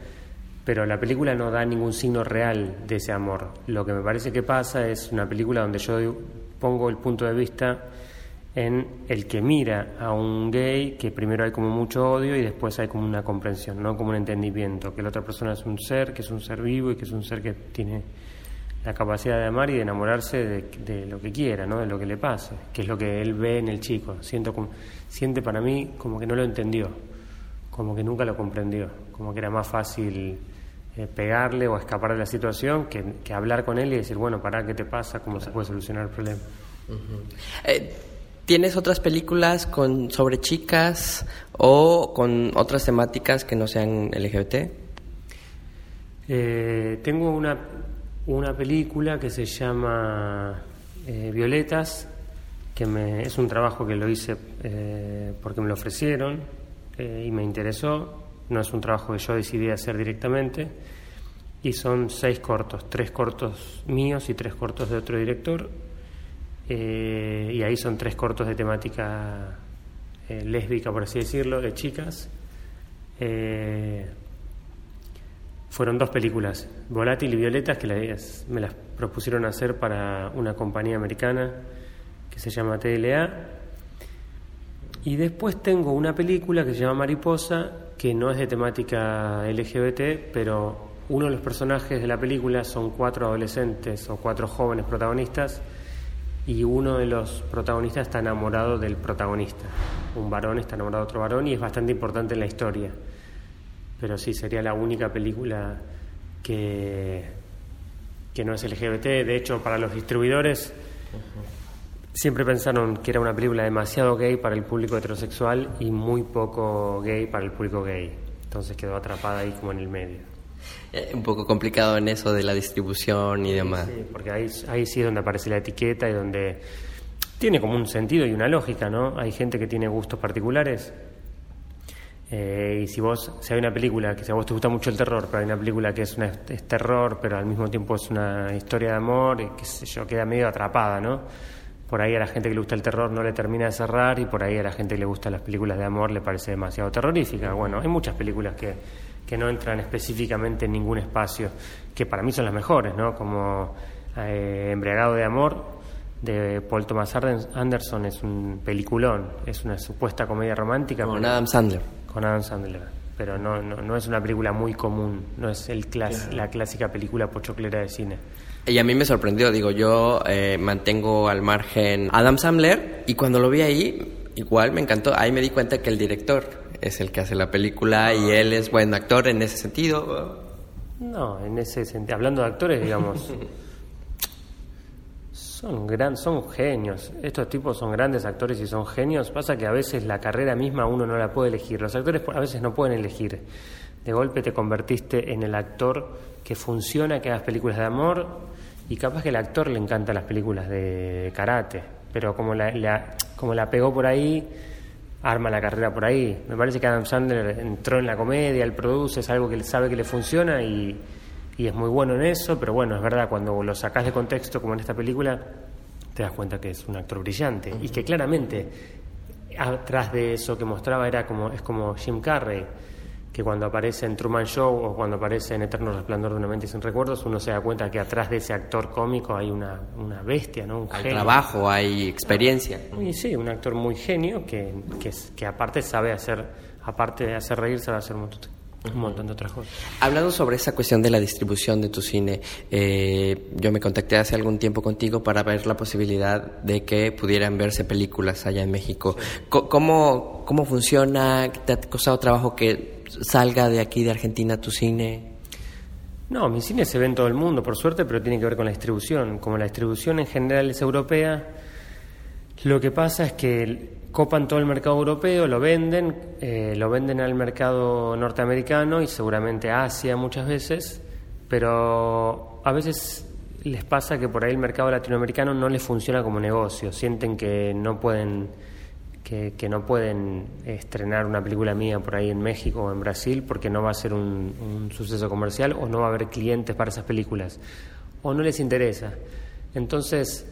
Pero la película no da ningún signo real de ese amor. Lo que me parece que pasa es una película donde yo pongo el punto de vista en el que mira a un gay que primero hay como mucho odio y después hay como una comprensión, no como un entendimiento, que la otra persona es un ser, que es un ser vivo y que es un ser que tiene la capacidad de amar y de enamorarse de, de lo que quiera, ¿no? de lo que le pase, que es lo que él ve en el chico. Siento como, siente para mí como que no lo entendió, como que nunca lo comprendió, como que era más fácil eh, pegarle o escapar de la situación que, que hablar con él y decir, bueno, para ¿qué te pasa? ¿Cómo se puede solucionar el problema? Eh, ¿Tienes otras películas con sobre chicas o con otras temáticas que no sean LGBT? Eh, tengo una una película que se llama eh, Violetas, que me, es un trabajo que lo hice eh, porque me lo ofrecieron eh, y me interesó. No es un trabajo que yo decidí hacer directamente. Y son seis cortos, tres cortos míos y tres cortos de otro director. Y ahí son tres cortos de temática lésbica, por así decirlo, de chicas. Fueron dos películas, Volátil y Violetas, que me las propusieron hacer para una compañía americana que se llama TLA. Y después tengo una película que se llama Mariposa, que no es de temática LGBT, pero uno de los personajes de la película son cuatro adolescentes o cuatro jóvenes protagonistas y uno de los protagonistas está enamorado del protagonista. Un varón está enamorado de otro varón y es bastante importante en la historia. Pero sí, sería la única película que, que no es LGBT. De hecho, para los distribuidores siempre pensaron que era una película demasiado gay para el público heterosexual y muy poco gay para el público gay. Entonces quedó atrapada ahí como en el medio. Eh, un poco complicado en eso de la distribución y demás. Sí, porque ahí, ahí sí es donde aparece la etiqueta y donde tiene como un sentido y una lógica, ¿no? Hay gente que tiene gustos particulares. Eh, y si vos, si hay una película que si a vos te gusta mucho el terror, pero hay una película que es, una, es terror, pero al mismo tiempo es una historia de amor, y qué sé yo, queda medio atrapada, ¿no? Por ahí a la gente que le gusta el terror no le termina de cerrar y por ahí a la gente que le gustan las películas de amor le parece demasiado terrorífica. Bueno, hay muchas películas que, que no entran específicamente en ningún espacio, que para mí son las mejores, ¿no? Como eh, Embriagado de Amor de Paul Thomas Anderson es un peliculón, es una supuesta comedia romántica Con pero- Adam Sandler. Con Adam Sandler, pero no, no, no es una película muy común, no es el clas- la clásica película pochoclera de cine. Y a mí me sorprendió, digo, yo eh, mantengo al margen Adam Sandler y cuando lo vi ahí, igual me encantó. Ahí me di cuenta que el director es el que hace la película y él es buen actor en ese sentido. No, en ese sentido, hablando de actores, digamos, son gran, genios. Estos tipos son grandes actores y son genios. Pasa que a veces la carrera misma uno no la puede elegir. Los actores a veces no pueden elegir. De golpe te convertiste en el actor que funciona, que hagas películas de amor y capaz que el actor le encantan las películas de karate, pero como la- como la pegó por ahí, arma la carrera por ahí. Me parece que Adam Sandler entró en la comedia, él produce, es algo que él sabe que le funciona y, y es muy bueno en eso, pero bueno, es verdad, cuando lo sacas de contexto, como en esta película, te das cuenta que es un actor brillante y que claramente atrás de eso que mostraba era como es como Jim Carrey que cuando aparece en Truman Show o cuando aparece en Eterno Resplandor de una mente sin recuerdos uno se da cuenta que atrás de ese actor cómico hay una, una bestia, ¿no? Un Hay genio. trabajo, hay experiencia. Y sí, un actor muy genio que, que, que aparte sabe hacer, aparte de hacer reír, sabe hacer un montón, un montón de otras cosas. Hablando sobre esa cuestión de la distribución de tu cine, eh, yo me contacté hace algún tiempo contigo para ver la posibilidad de que pudieran verse películas allá en México. Co- ¿Cómo, ¿Cómo funciona? ¿Te ha costado trabajo que salga de aquí, de Argentina, tu cine? No, mi cine se ve en todo el mundo, por suerte, pero tiene que ver con la distribución. Como la distribución en general es europea, lo que pasa es que copan todo el mercado europeo, lo venden, eh, lo venden al mercado norteamericano y seguramente a Asia muchas veces, pero a veces les pasa que por ahí el mercado latinoamericano no les funciona como negocio, sienten que no pueden que, que no pueden estrenar una película mía por ahí en México o en Brasil porque no va a ser un, un suceso comercial o no va a haber clientes para esas películas o no les interesa. Entonces,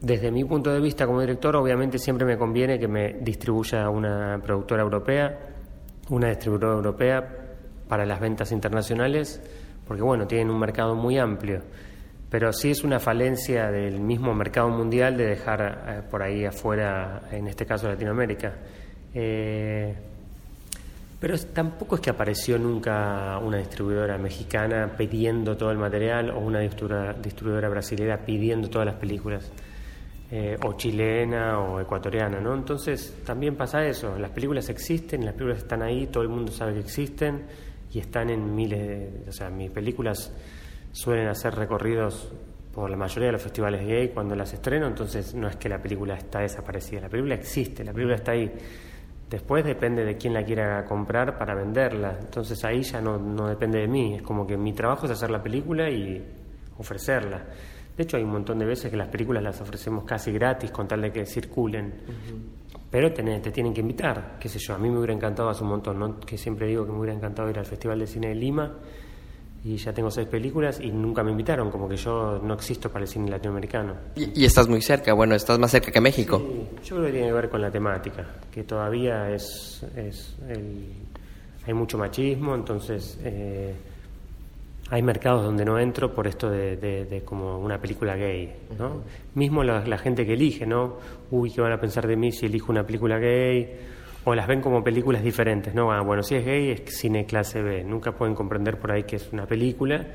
desde mi punto de vista como director, obviamente siempre me conviene que me distribuya una productora europea, una distribuidora europea para las ventas internacionales, porque bueno, tienen un mercado muy amplio. Pero sí es una falencia del mismo mercado mundial de dejar eh, por ahí afuera, en este caso Latinoamérica. Eh, pero tampoco es que apareció nunca una distribuidora mexicana pidiendo todo el material o una distribuidora, distribuidora brasilera pidiendo todas las películas, eh, o chilena o ecuatoriana, ¿no? Entonces también pasa eso, las películas existen, las películas están ahí, todo el mundo sabe que existen y están en miles de... O sea, mis películas suelen hacer recorridos por la mayoría de los festivales gay cuando las estreno, entonces no es que la película está desaparecida, la película existe, la película está ahí. Después depende de quién la quiera comprar para venderla. Entonces ahí ya no, no depende de mí. Es como que mi trabajo es hacer la película y ofrecerla. De hecho, hay un montón de veces que las películas las ofrecemos casi gratis con tal de que circulen. Pero te, te tienen que invitar, qué sé yo. A mí me hubiera encantado hace un montón, ¿no? que siempre digo que me hubiera encantado ir al Festival de Cine de Lima y ya tengo seis películas y nunca me invitaron, como que yo no existo para el cine latinoamericano. Y, y estás muy cerca, bueno, estás más cerca que México. Sí, yo creo que tiene que ver con la temática, que todavía es, es el- hay mucho machismo, entonces eh, hay mercados donde no entro por esto de, de- de como una película gay, ¿no? Mismo la, la gente que elige, ¿no? Uy, ¿qué van a pensar de mí si elijo una película gay? O las ven como películas diferentes, ¿no? Ah, bueno, si es gay es cine clase B, nunca pueden comprender por ahí que es una película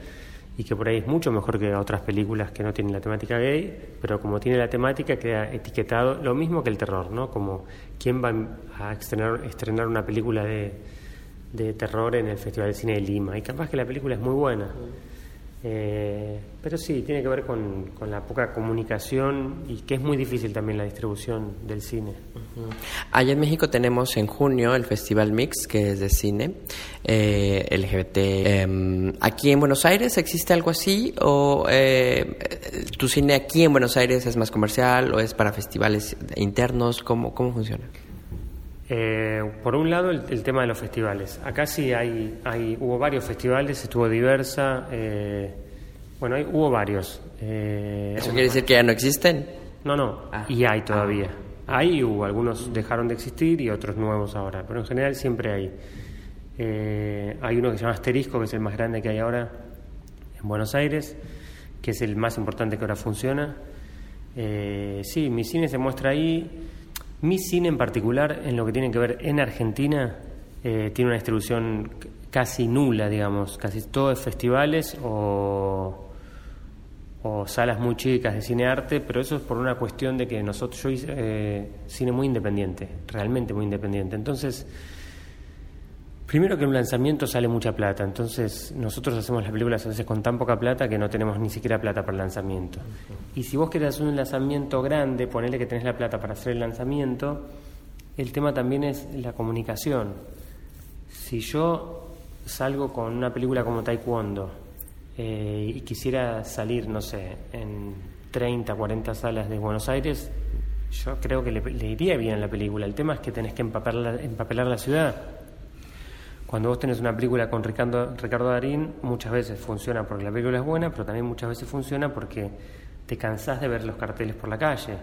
y que por ahí es mucho mejor que otras películas que no tienen la temática gay, pero como tiene la temática queda etiquetado lo mismo que el terror, ¿no? Como quién va a estrenar, estrenar una película de, de terror en el Festival de Cine de Lima y capaz que la película es muy buena. Eh, pero sí, tiene que ver con, con la poca comunicación y que es muy difícil también la distribución del cine. Allá en México tenemos en junio el Festival Mix, que es de cine eh, LGBT. Em, ¿Aquí en Buenos Aires existe algo así? ¿O eh, tu cine aquí en Buenos Aires es más comercial o es para festivales internos? ¿Cómo, cómo funciona? Eh, por un lado, el, el tema de los festivales. Acá sí hay, hay hubo varios festivales, estuvo diversa. eh, bueno, hay- hubo varios. eh, ¿Eso quiere decir que ya no existen? No, no, Ah. y hay todavía. Hay y hubo, algunos dejaron de existir y otros nuevos ahora, pero en general siempre hay. Eh, hay uno que se llama Asterisco, que es el más grande que hay ahora en Buenos Aires, que es el más importante que ahora funciona. Eh, sí, mi cine se muestra ahí. Mi cine en particular, en lo que tiene que ver en Argentina, eh, tiene una distribución casi nula, digamos. Casi todo es festivales o, o salas muy chicas de cine arte, pero eso es por una cuestión de que nosotros, yo hice eh, cine muy independiente, realmente muy independiente. Entonces, primero que un lanzamiento sale mucha plata, entonces nosotros hacemos las películas a veces con tan poca plata que no tenemos ni siquiera plata para el lanzamiento. Y si vos querés hacer un lanzamiento grande, ponele que tenés la plata para hacer el lanzamiento, el tema también es la comunicación. Si yo salgo con una película como Taekwondo eh, y quisiera salir, no sé, en 30, 40 salas de Buenos Aires, yo creo que le, iría bien la película. El tema es que tenés que empapelar la, empapelar la ciudad. Cuando vos tenés una película con Ricardo, Ricardo Darín, muchas veces funciona porque la película es buena, pero también muchas veces funciona porque te cansás de ver los carteles por la calle.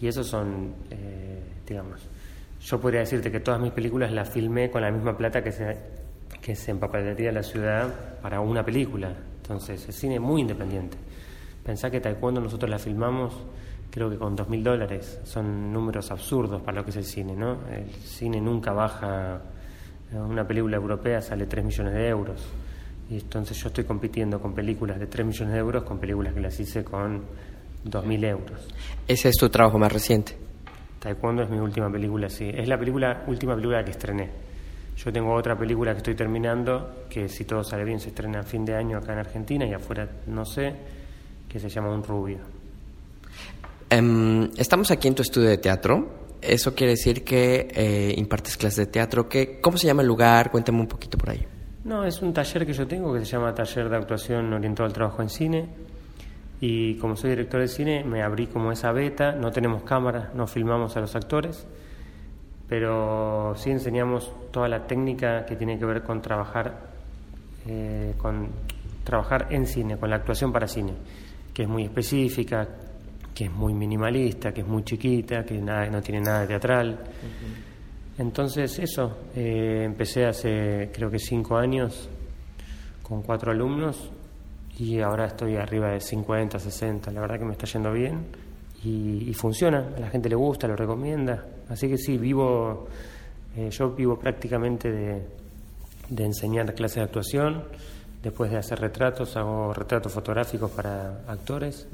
Y esos son, eh, digamos, yo podría decirte que todas mis películas las filmé con la misma plata que se, que se empapelaría la ciudad para una película. Entonces, es cine muy independiente. Pensá que Taekwondo nosotros la filmamos creo que con dos mil dólares. Son números absurdos para lo que es el cine, ¿no? El cine nunca baja... Una película europea sale 3 millones de euros. Y entonces yo estoy compitiendo con películas de 3 millones de euros con películas que las hice con 2.000 euros. Ese es tu trabajo más reciente. Taekwondo es mi última película, sí. Es la película, última película que estrené. Yo tengo otra película que estoy terminando, que si todo sale bien se estrena a fin de año acá en Argentina y afuera no sé, que se llama Un Rubio. Em, estamos aquí en tu estudio de teatro. Eso quiere decir que eh, impartes clases de teatro. ¿Qué, ¿Cómo se llama el lugar? Cuéntame un poquito por ahí. No, es un taller que yo tengo que se llama Taller de Actuación Orientado al Trabajo en Cine. Y como soy director de cine, me abrí como esa beta. No tenemos cámaras, no filmamos a los actores, pero sí enseñamos toda la técnica que tiene que ver con trabajar, eh, con trabajar en cine, con la actuación para cine, que es muy específica, que es muy minimalista, que es muy chiquita, que nada, no tiene nada de teatral. Entonces eso, eh, empecé hace creo que cinco años con cuatro alumnos y ahora estoy arriba de 50, 60, la verdad que me está yendo bien y, y funciona, a la gente le gusta, lo recomienda, así que sí, vivo, eh, yo vivo prácticamente de, de enseñar clases de actuación, después de hacer retratos, hago retratos fotográficos para actores.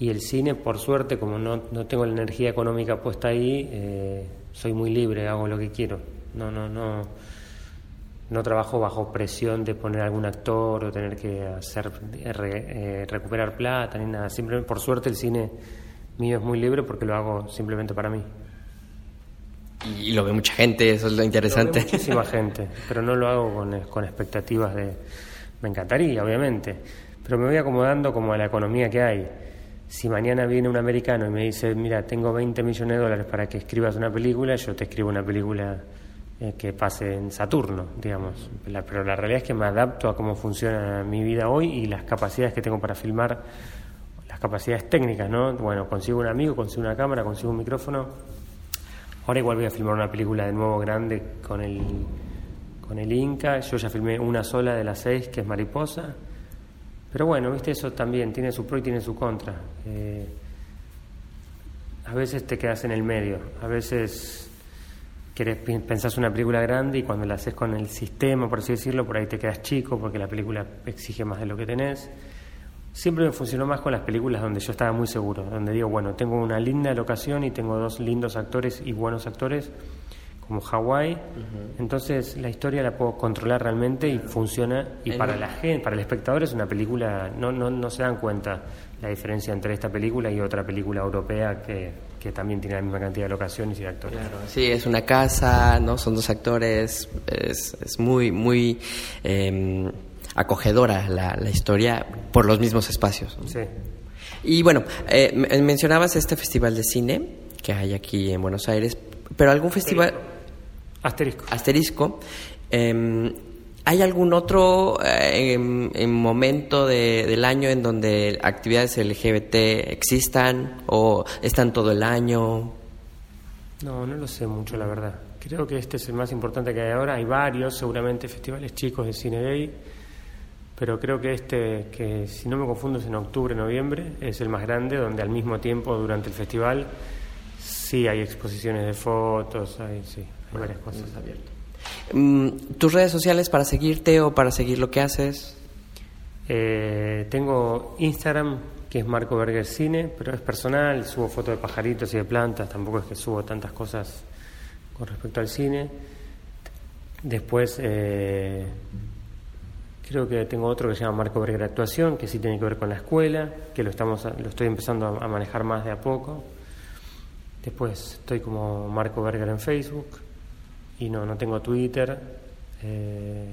Y el cine, por suerte, como no, no tengo la energía económica puesta ahí, eh, soy muy libre, hago lo que quiero. No, no, no, no trabajo bajo presión de poner algún actor o tener que hacer eh, re- eh, recuperar plata ni nada. Simplemente, por suerte, el cine mío es muy libre porque lo hago simplemente para mí. Y lo ve mucha gente, eso es lo Lo ve interesante. muchísima gente, pero no lo hago con, con expectativas de... Me encantaría, obviamente, pero me voy acomodando como a la economía que hay. Si mañana viene un americano y me dice, mira, tengo 20 millones de dólares para que escribas una película, yo te escribo una película eh, que pase en Saturno, digamos. Pero la realidad es que me adapto a cómo funciona mi vida hoy y las capacidades que tengo para filmar, las capacidades técnicas, ¿no? Bueno, consigo un amigo, consigo una cámara, consigo un micrófono. Ahora igual voy a filmar una película de nuevo grande con el, con el Inca. Yo ya filmé una sola de las seis, que es Mariposa. Pero bueno, viste, eso también tiene su pro y tiene su contra. Eh, a veces te quedas en el medio, a veces querés, pensás una película grande y cuando la haces con el sistema, por así decirlo, por ahí te quedas chico porque la película exige más de lo que tenés. Siempre me funcionó más con las películas donde yo estaba muy seguro, donde digo, bueno, tengo una linda locación y tengo dos lindos actores y buenos actores, como Hawái, entonces la historia la puedo controlar realmente y funciona, y En- para la gente, para el espectador es una película, no, no, no se dan cuenta la diferencia entre esta película y otra película europea que, que también tiene la misma cantidad de locaciones y de actores. Sí, es una casa, ¿no? Son dos actores, es, es muy, muy eh, acogedora la, la historia por los mismos espacios. ¿no? Sí. Y bueno, eh, me- mencionabas este festival de cine que hay aquí en Buenos Aires, pero algún festival Asterisco. asterisco, eh, ¿hay algún otro eh, em- em momento de- del año en donde actividades LGBT existan o están todo el año? No, no lo sé mucho, la verdad. Creo que este es el más importante que hay ahora. Hay varios, seguramente, festivales chicos de cine gay, pero creo que este, que si no me confundo es en octubre, noviembre, es el más grande, donde al mismo tiempo, durante el festival, sí hay exposiciones de fotos, hay, sí, hay varias cosas. Mm, ¿Tus redes sociales para seguirte o para seguir lo que haces? Eh, tengo Instagram, que es Marco Berger Cine, pero es personal, subo fotos de pajaritos y de plantas, tampoco es que subo tantas cosas con respecto al cine. Después, eh, creo que tengo otro que se llama Marco Berger Actuación, que sí tiene que ver con la escuela, que lo, estamos, lo estoy empezando a, a manejar más de a poco. Después estoy como Marco Berger en Facebook y no, no tengo Twitter. eh,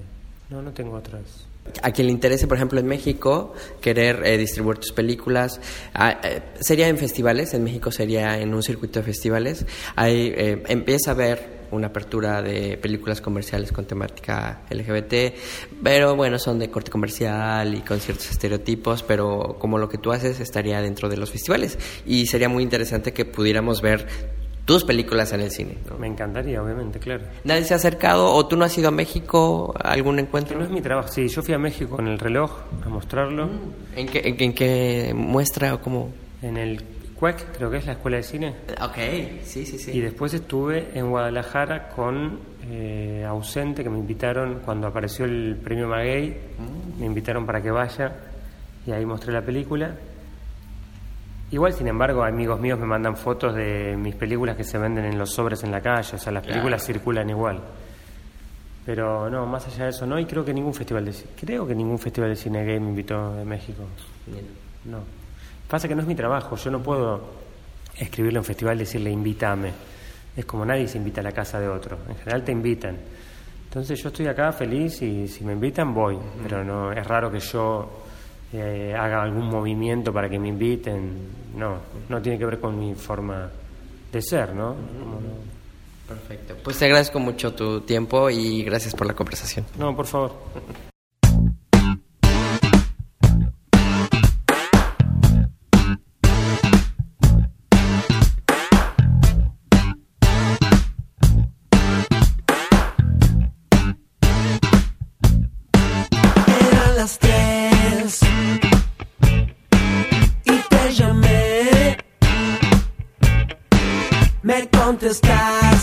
no, no tengo otras. A quien le interese, por ejemplo, en México, querer eh, distribuir tus películas, ah, eh, sería en festivales, en México sería en un circuito de festivales. Hay, eh, empieza a haber una apertura de películas comerciales con temática LGBT, pero bueno, son de corte comercial y con ciertos estereotipos, pero como lo que tú haces estaría dentro de los festivales. Y sería muy interesante que pudiéramos ver tus películas en el cine. ¿no? Me encantaría, obviamente, claro. ¿Nadie se ha acercado o tú no has ido a México a algún Que encuentro? no es mi trabajo. Sí, yo fui a México con el reloj a mostrarlo. ¿En qué, en, en qué muestra o cómo? En el CUEC, creo que es la escuela de cine. Ok, sí, sí, sí. Y después estuve en Guadalajara con eh, Ausente, que me invitaron cuando apareció el premio Maguey. Me invitaron para que vaya y ahí mostré la película. Igual, sin embargo, amigos míos me mandan fotos de mis películas que se venden en los sobres en la calle. O sea, las películas circulan igual. Pero no, más allá de eso no. Y creo que ningún festival de cine, creo que ningún festival de cine gay me invitó de México. No. Pasa que no es mi trabajo. Yo no puedo escribirle a un festival y decirle invítame. Es como nadie se invita a la casa de otro. En general te invitan. Entonces yo estoy acá feliz y si me invitan voy. Pero no es raro que yo eh, haga algún movimiento para que me inviten. No, no tiene que ver con mi forma de ser, ¿no? Como Perfecto. Pues te agradezco mucho tu tiempo y gracias por la conversación. No, por favor. Me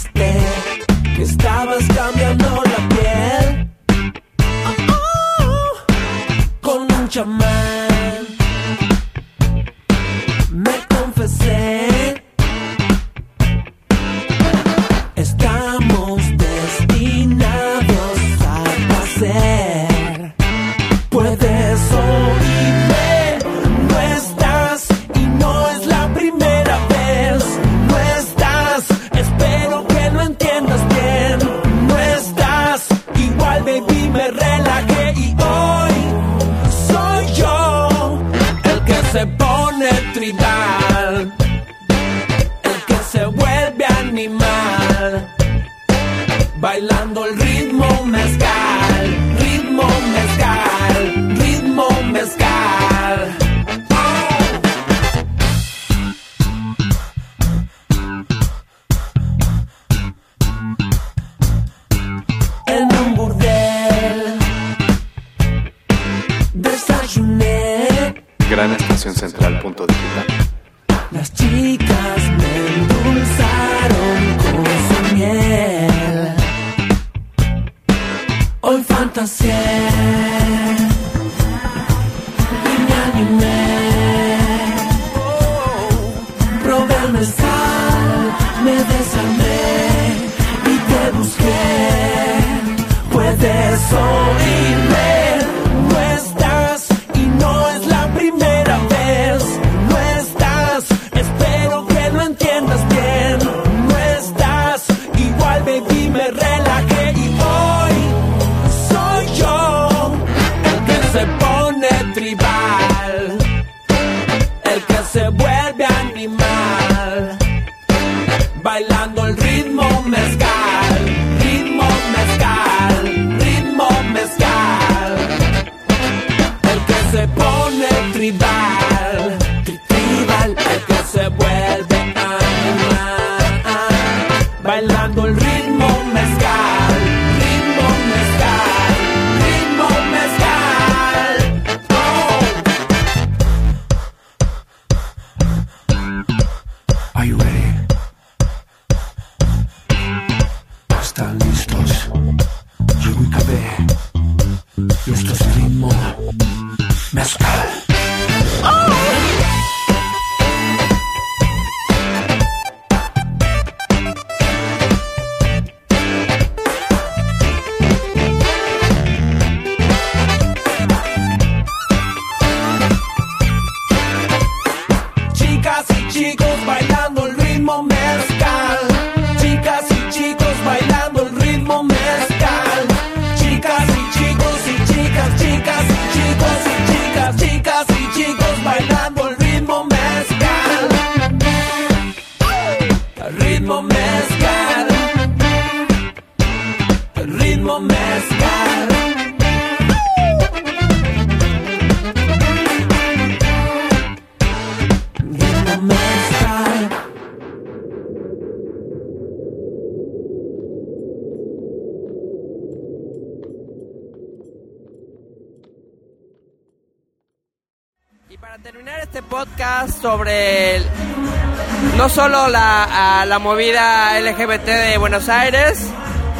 no solo la, a la movida LGBT de Buenos Aires,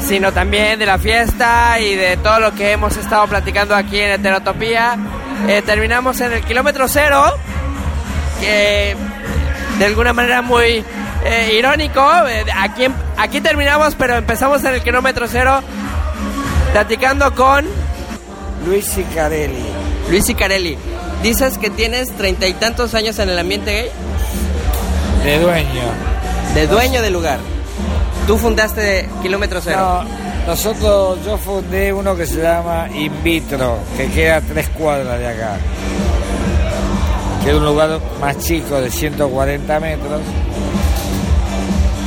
sino también de la fiesta y de todo lo que hemos estado platicando aquí en Heterotopía, eh, terminamos en el kilómetro cero, que de alguna manera muy eh, irónico, eh, aquí, aquí terminamos, pero empezamos en el kilómetro cero, platicando con Luis Sicarelli. Luis Sicarelli. Dices que tienes treinta y tantos años en el ambiente gay, De dueño. de dueño del lugar. Tú fundaste Kilómetro Cero. No, nosotros, yo fundé uno que se llama In Vitro, que queda a tres cuadras de acá. Que es un lugar más chico, de 140 metros.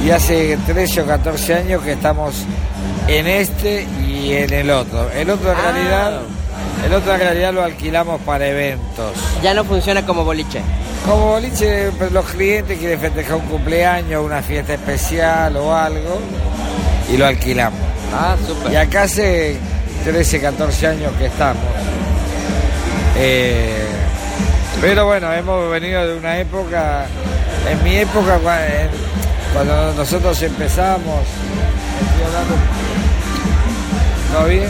Y hace 13 o 14 años que estamos en este y en el otro. El otro en Ah. realidad, el otro en realidad lo alquilamos para eventos. Ya no funciona como boliche. Como boliche, pues, los clientes quieren festejar un cumpleaños, una fiesta especial o algo, y lo alquilamos. Ah, súper. Y acá hace 13, 14 años que estamos. Eh, pero bueno, hemos venido de una época, en mi época, cuando nosotros empezamos, estoy hablando, ¿todo bien?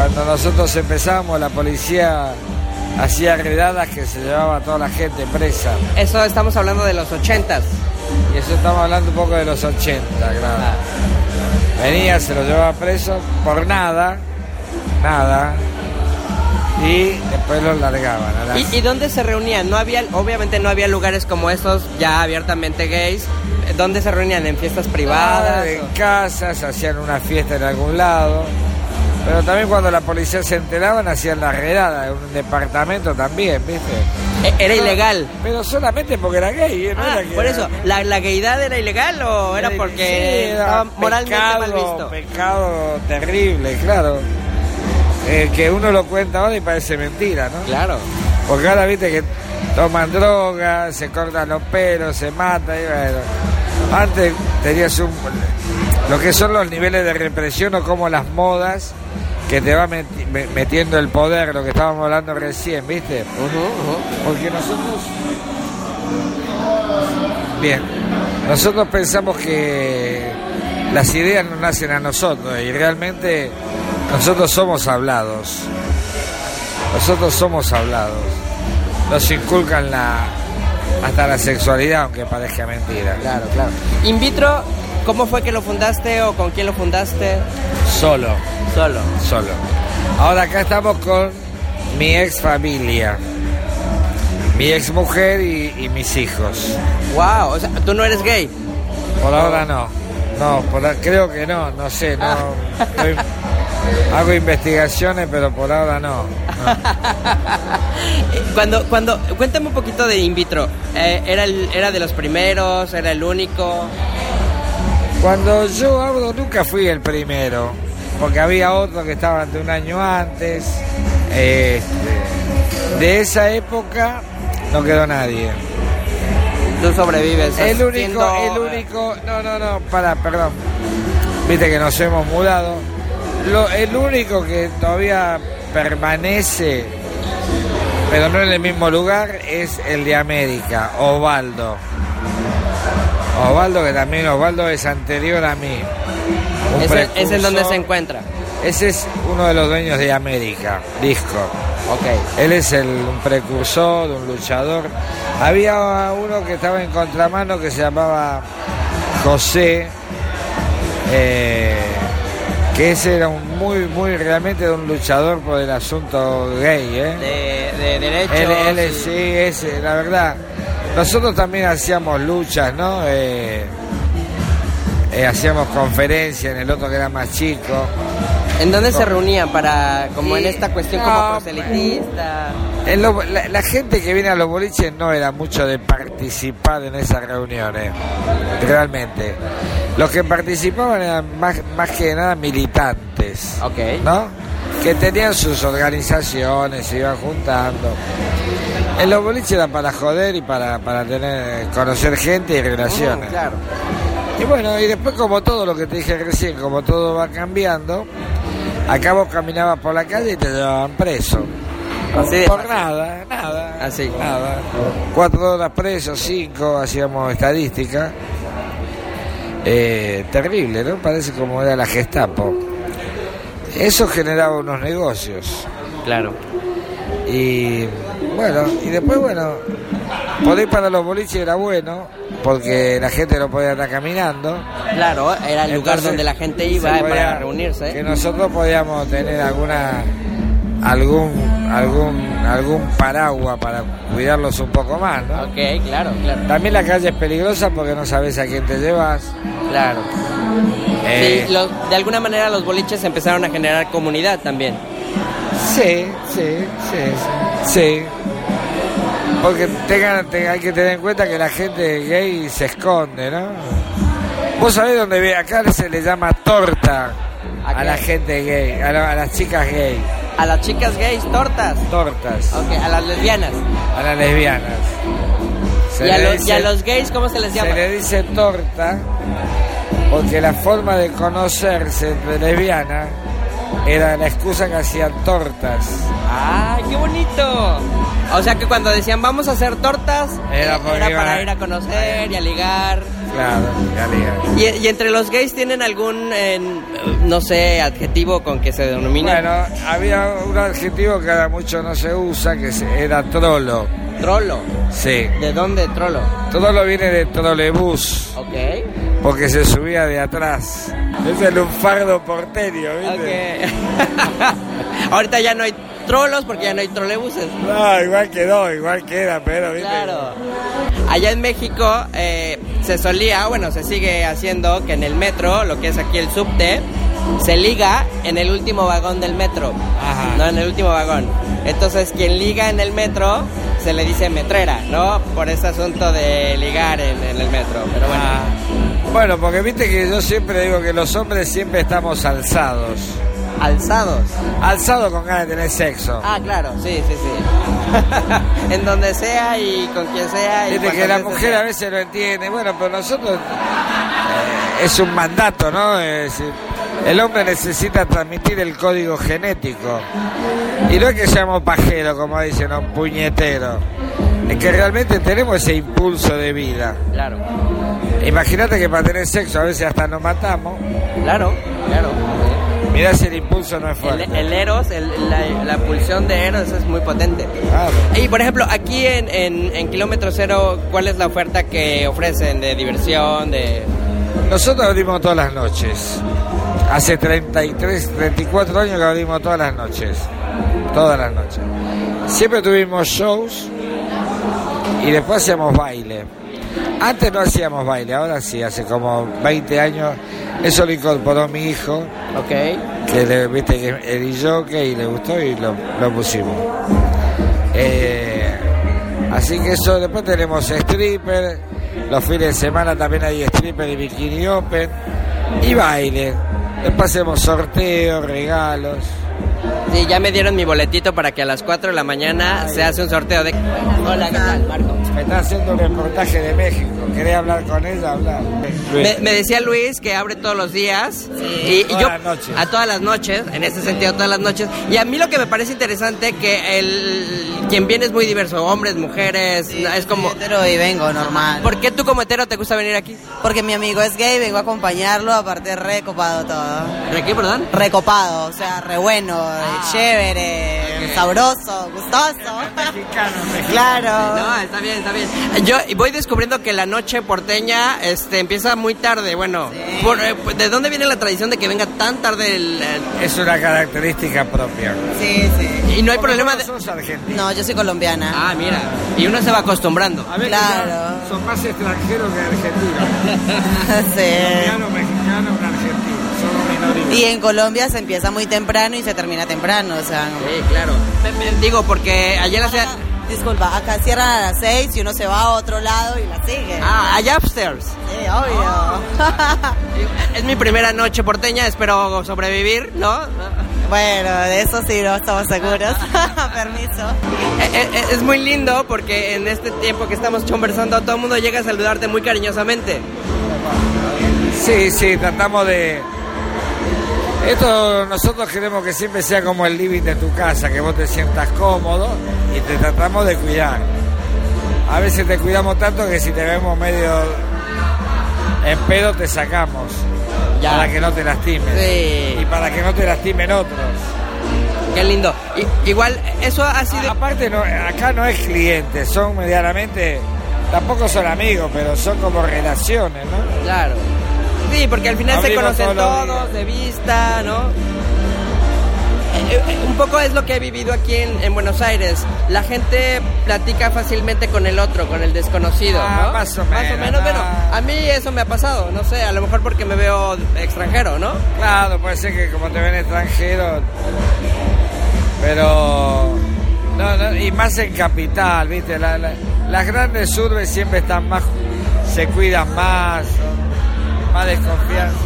Cuando nosotros empezamos, la policía hacía redadas que se llevaba a toda la gente presa. Eso estamos hablando de los ochentas. Y eso estamos hablando un poco de los 80, claro. Venía, se lo llevaba preso por nada, nada, y después los largaban. las- ¿Y, y dónde se reunían? No había, obviamente no había lugares como estos ya abiertamente gays. ¿Dónde se reunían? ¿En fiestas privadas? en o- casas, hacían una fiesta en algún lado. Pero también cuando la policía se enteraban hacían la redada en un departamento también, ¿viste? E- Era ilegal. Pero solamente porque era gay, ¿eh? No Ah, era por eso, ¿la, la gaydad era ilegal o era porque era estaba moralmente pecado, mal visto? Pecado terrible, claro. Eh, que uno lo cuenta ahora y parece mentira, ¿no? Claro. Porque ahora viste que toman droga, se cortan los pelos, se matan y bueno. Antes tenías un lo que son los niveles de represión o como las modas que te va meti- me- metiendo el poder, lo que estábamos hablando recién, ¿viste? Porque nosotros Bien. Nosotros pensamos que las ideas no nacen a nosotros y realmente nosotros somos hablados. Nosotros somos hablados. Nos inculcan la hasta la sexualidad, aunque parezca mentira. Claro, claro. In vitro, ¿cómo fue que lo fundaste o con quién lo fundaste? Solo, Solo. solo. Ahora acá estamos con mi ex familia, mi ex mujer y, y mis hijos. Wow, o sea, tú no eres gay. Por ahora no. No, por creo que no, no sé, no. estoy- hago investigaciones, pero por ahora no. Cuando, cuando, cuéntame un poquito de in vitro. Eh, era, el- ¿Era de los primeros? ¿Era el único? Cuando yo hablo nunca fui el primero, porque había otros que estaban de un año antes. Este, de esa época no quedó nadie. Tú sobrevives. El único, siendo, el eh, único, no, no, no, para, perdón. Viste que nos hemos mudado. Lo, el único que todavía permanece, pero no en el mismo lugar, es el de América, Osvaldo. Osvaldo, que también Osvaldo es anterior a mí. Un ¿Es, donde se encuentra? Ese es uno de los dueños de América, disco. Ok. Él es el, un precursor, un luchador. Había uno que estaba en contramano que se llamaba José, eh, que ese era un muy, muy realmente un luchador por el asunto gay, ¿eh? De, de derechos. Él, él es- y- sí, es, la verdad. Nosotros también hacíamos luchas, ¿no? Eh, eh, hacíamos conferencias en el otro que era más chico. ¿En dónde se reunían para, como en esta cuestión no, como proselitista? En lo- la, la gente que viene a los boliches no era mucho de participar en esas reuniones, realmente. Los que participaban eran más, más que nada militantes, Ok. ¿no? Que tenían sus organizaciones, se iban juntando. En los boliches era para joder y para, para tener conocer gente y relaciones. Mm, claro. Y bueno, y después como todo lo que te dije recién, como todo va cambiando, acá vos caminabas por la calle y te llevaban preso. Así por nada, nada. Así. Nada. Cuatro horas presos, cinco, hacíamos estadística. Eh, terrible, ¿no? Parece como era la Gestapo. Eso generaba unos negocios. Claro. Y bueno, y después, bueno, por ir para los boliches era bueno, porque la gente no podía estar caminando. Claro, era el lugar donde la gente iba eh, podía- para reunirse. Que nosotros podíamos tener alguna algún algún algún paraguas para cuidarlos un poco más, ¿no? Ok, claro, claro. También la calle es peligrosa porque no sabes a quién te llevas. Claro. Eh, Sí, lo- de alguna manera los boliches empezaron a generar comunidad también. Sí, sí, sí, sí, sí. Porque tengan, te- hay que tener en cuenta que la gente gay se esconde, ¿no? Vos sabés dónde ve, acá se le llama torta ¿A la gente gay, a, la- a las chicas gay, A las chicas gays, tortas. tortas, Ok, a las lesbianas. a las lesbianas. Y a, los, dice- y a los gays, ¿cómo se les llama? Se le dice torta porque la forma de conocerse entre lesbianas era la excusa que hacían tortas. ¡Ay, qué bonito! O sea que cuando decían vamos a hacer tortas, Era para a- ir a conocer y a ligar. Claro, ya liga. ¿Y, y entre los gays tienen algún, eh, no sé, adjetivo con que se denomina? Bueno, había un adjetivo que ahora mucho no se usa, que era trolo. Trolo. Sí. ¿De dónde trolo? Trolo viene de trolebús, Ok. Porque se subía de atrás. Es el lunfardo porteño, ¿viste? Ok. Ahorita ya no hay trolos porque ya no hay trolebuses. No, igual quedó, igual queda, pero ¿viste? Claro. Allá en México eh, se solía, bueno, se sigue haciendo que en el metro, lo que es aquí el subte, se liga en el último vagón del metro. Ajá. No, en el último vagón. Entonces, quien liga en el metro se le dice metrera, ¿no? Por ese asunto de ligar en, en el metro. Pero bueno. Ah, bueno, porque viste que yo siempre digo que los hombres siempre estamos alzados. Alzados. Alzados con ganas de tener sexo. Ah, claro, sí, sí, sí. en donde sea y con quien sea. Y Viste que la mujer sea. a veces lo entiende. Bueno, pero nosotros eh, es un mandato, ¿no? Es decir, el hombre necesita transmitir el código genético. Y no es que seamos pajeros, como dicen, o puñeteros. Es que realmente tenemos ese impulso de vida. Claro, Imagínate que para tener sexo a veces hasta nos matamos. claro, claro. Mirá si el impulso no es El, fuerte. el Eros, el- la, la pulsión de Eros es muy potente. Claro. Y por ejemplo, aquí en, en, en Kilómetro Cero, ¿cuál es la oferta que ofrecen de diversión? de Nosotros abrimos todas las noches. Hace 33, 34 años que abrimos todas las noches. Todas las noches. Siempre tuvimos shows y después hacíamos baile. Antes no hacíamos baile, ahora sí, hace como 20 años. Eso lo incorporó mi hijo, Ok. que le, viste que el jockey y le gustó y lo, lo pusimos. Eh, así que eso, después tenemos stripper, los fines de semana también hay stripper y bikini open y baile. Después hacemos sorteos, regalos. Sí, ya me dieron mi boletito para que a las 4 de la mañana se hace un sorteo de... Hola, ¿qué tal, Marco? Me está haciendo un reportaje de México. ¿Querés hablar con ella? Hablar. Me, me decía Luis que abre todos los días y, y Todas yo las noches. a todas las noches, en ese sentido todas las noches. Y a mí lo que me parece interesante que el quien viene es muy diverso, hombres, mujeres, es como hetero y vengo normal. ¿Por qué tú como hetero te gusta venir aquí? Porque mi amigo es gay, vengo a acompañarlo, aparte recopado todo. ¿De qué, perdón? Recopado, o sea, re bueno, chévere, sabroso, gustoso. Claro. No, está bien, está bien. Yo voy descubriendo que la noche porteña este, empieza muy tarde. Bueno, por- eh, ¿de dónde viene la tradición de que venga tan tarde el, el- Es una característica propia. Sí, sí. y no hay problema de... Sos argentino. No, yo soy colombiana. Ah, mira. Y uno se va acostumbrando. A ver, Claro. Son más extranjeros que argentinos. sí. Colombiano, mexicano, argentino. Y en Colombia se empieza muy temprano y se termina temprano, o sea... no- Sí, claro. Digo, porque la ciudad... Disculpa, acá cierran a las 6 y uno se va a otro lado y la sigue. Ah, allá upstairs. Sí, obvio. Es mi primera noche porteña, espero sobrevivir, ¿no? bueno, de eso sí, no estamos seguros. Permiso. Eh, eh, Es muy lindo porque en este tiempo que estamos conversando todo el mundo llega a saludarte muy cariñosamente. Sí, sí, tratamos de... Esto nosotros queremos que siempre sea como el living de tu casa, que vos te sientas cómodo y te tratamos de cuidar. A veces te cuidamos tanto que si te vemos medio en pedo te sacamos. Ya. Para que no te lastimes. Sí. Y para que no te lastimen otros. Qué lindo. Igual, eso ha sido... Aparte, no, acá no es cliente, son medianamente... Tampoco son amigos, pero son como relaciones, ¿no? Claro. Sí, porque al final se conocen todos de vista, ¿no? Eh, eh, un poco es lo que he vivido aquí en, en Buenos Aires. La gente platica fácilmente con el otro, con el desconocido, Ah, ¿no? más o Más o menos, menos, bueno, ah. a mí eso me ha pasado, no sé, a lo mejor porque me veo extranjero, ¿no? Claro, puede ser que como te ven extranjero, pero no, no, y más en capital, viste, La- la- las grandes urbes siempre están más, se cuidan más, más desconfianza.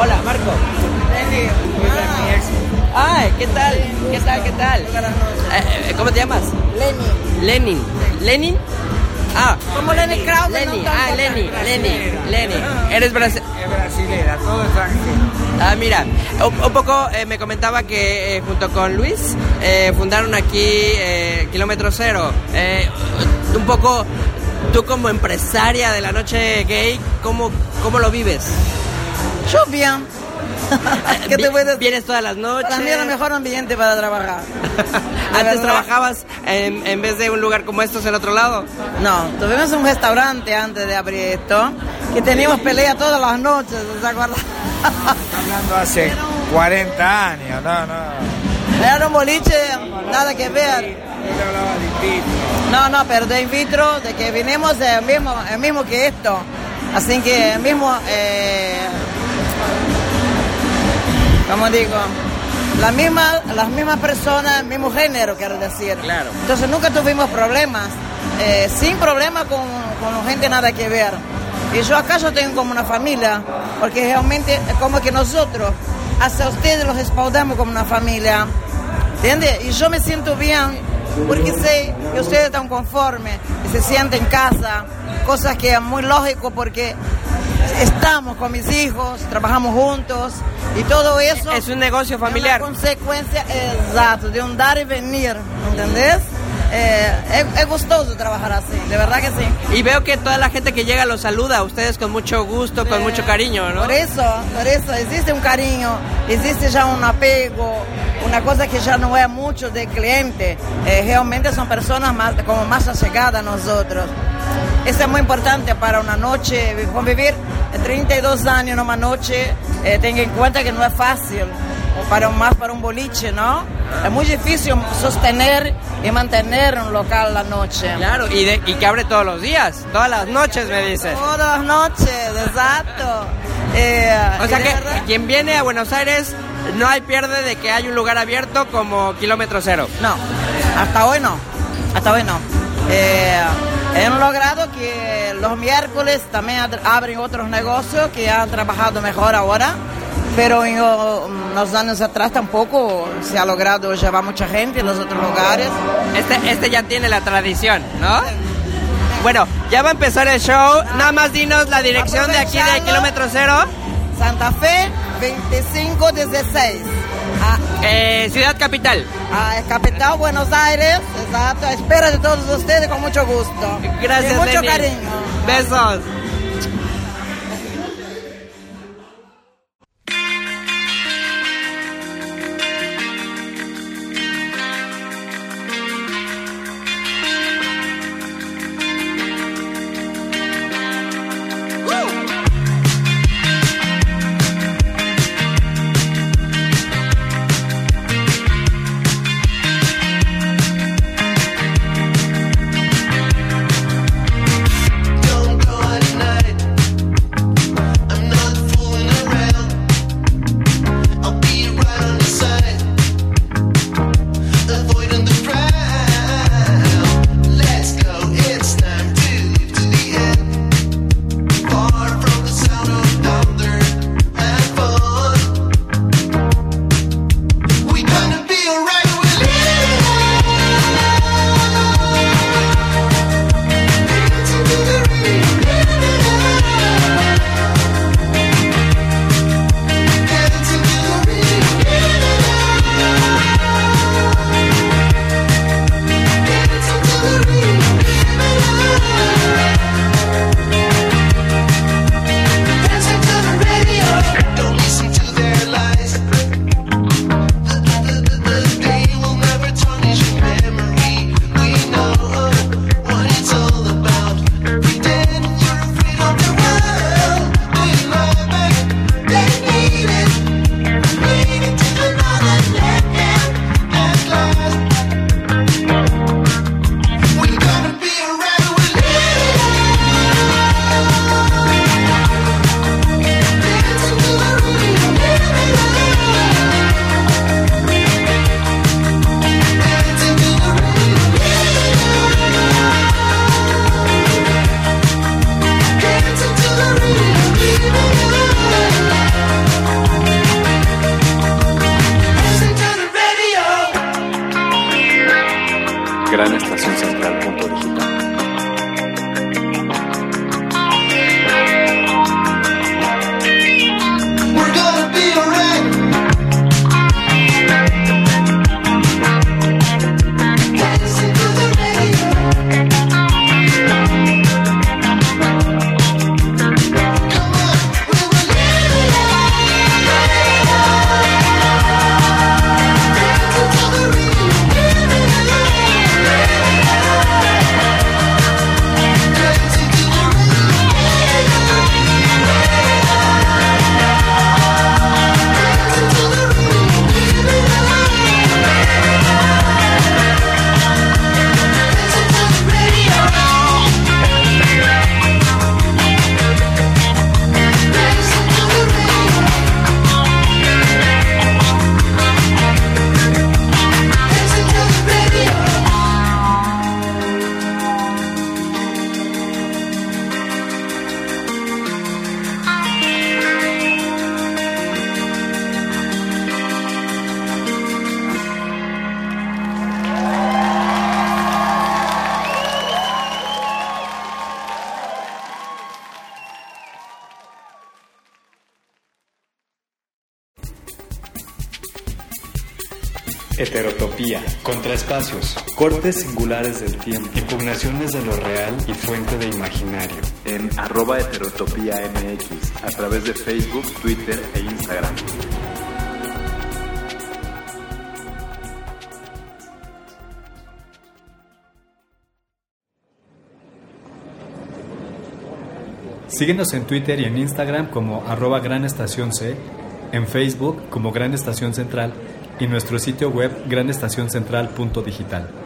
Hola, Marco. Mi ex, Ay, ¿qué tal? ¿Qué tal? ¿Qué tal? Eh, ¿Cómo te llamas? Lenin. Lenin. ¿Lenin? Ah, Como Lenny Krause, Lenny. no Ah. Lenny. Lenny. Lenny. Eres brasileño. es brasilera, todo extranjero. Ah, mira, un, un poco eh, me comentaba que eh, junto con Luis eh, fundaron aquí Kilómetro Cero. Un poco, tú como empresaria de la noche gay, ¿cómo, cómo lo vives? Yo bien. ¿Qué te puedes? ¿Vienes todas las noches? También el mejor ambiente para trabajar. ¿Antes verdad. trabajabas en, en vez de un lugar como estos en otro lado? No, tuvimos un restaurante antes de abrir esto, que teníamos pelea todas las noches, ¿se acuerdan? Hablando hace 40 años, no, no. Era un boliche, nada que ver. Yo te hablaba de invito. No, no, pero de in vitro, de que vinimos el mismo, el mismo que esto. Así que el mismo, eh, como digo, la misma, las mismas personas, el mismo género, quiero decir. Claro. Entonces nunca tuvimos problemas, eh, sin problemas con, con gente nada que ver. Y yo acá yo tengo como una familia, porque realmente es como que nosotros, hasta ustedes los respaldamos como una familia. ¿Entiende? Y yo me siento bien porque sé que ustedes están conformes, que se sienten en casa, cosas que es muy lógico porque estamos con mis hijos, trabajamos juntos y todo eso Es un negocio familiar. es una consecuencia exacto de un dar y venir, ¿entendés? Eh, es, es gustoso trabajar así, de verdad que sí. Y veo que toda la gente que llega los saluda a ustedes con mucho gusto, con mucho cariño, ¿no? Por eso, por eso existe un cariño, existe ya un apego, una cosa que ya no es mucho de cliente. Eh, realmente son personas más, como más allegadas a nosotros. Eso es muy importante para una noche, convivir 32 años en una noche, eh, tenga en cuenta que no es fácil, para más para un boliche, ¿no? Es muy difícil sostener y mantener un local la noche. Claro, y, de- y que abre todos los días, todas las noches, me dices. Todas las noches, exacto. Eh, O sea que verdad- quien viene a Buenos Aires no hay pierde de que hay un lugar abierto como kilómetro cero. No, hasta hoy no. Hasta hoy no. Eh, hemos logrado que los miércoles también abren otros negocios que han trabajado mejor ahora, pero en unos años atrás tampoco se ha logrado llevar mucha gente en los otros lugares. Este, este ya tiene la tradición, ¿no? Bueno, ya va a empezar el show. Nada más dinos la dirección de aquí de kilómetro cero. Santa Fe, 2516. Ah, Eh, Ciudad Capital. ah, capital Buenos Aires, exacto. Espero de todos ustedes con mucho gusto. Gracias, Y mucho Lenny. cariño. Besos. Cortes singulares del tiempo, impugnaciones de lo real y fuente de imaginario. En arroba heterotopía MX, a través de Facebook, Twitter e Instagram. Síguenos en Twitter y en Instagram como arroba Gran Estación C, en Facebook como Gran Estación Central y nuestro sitio web granestacioncentral.digital.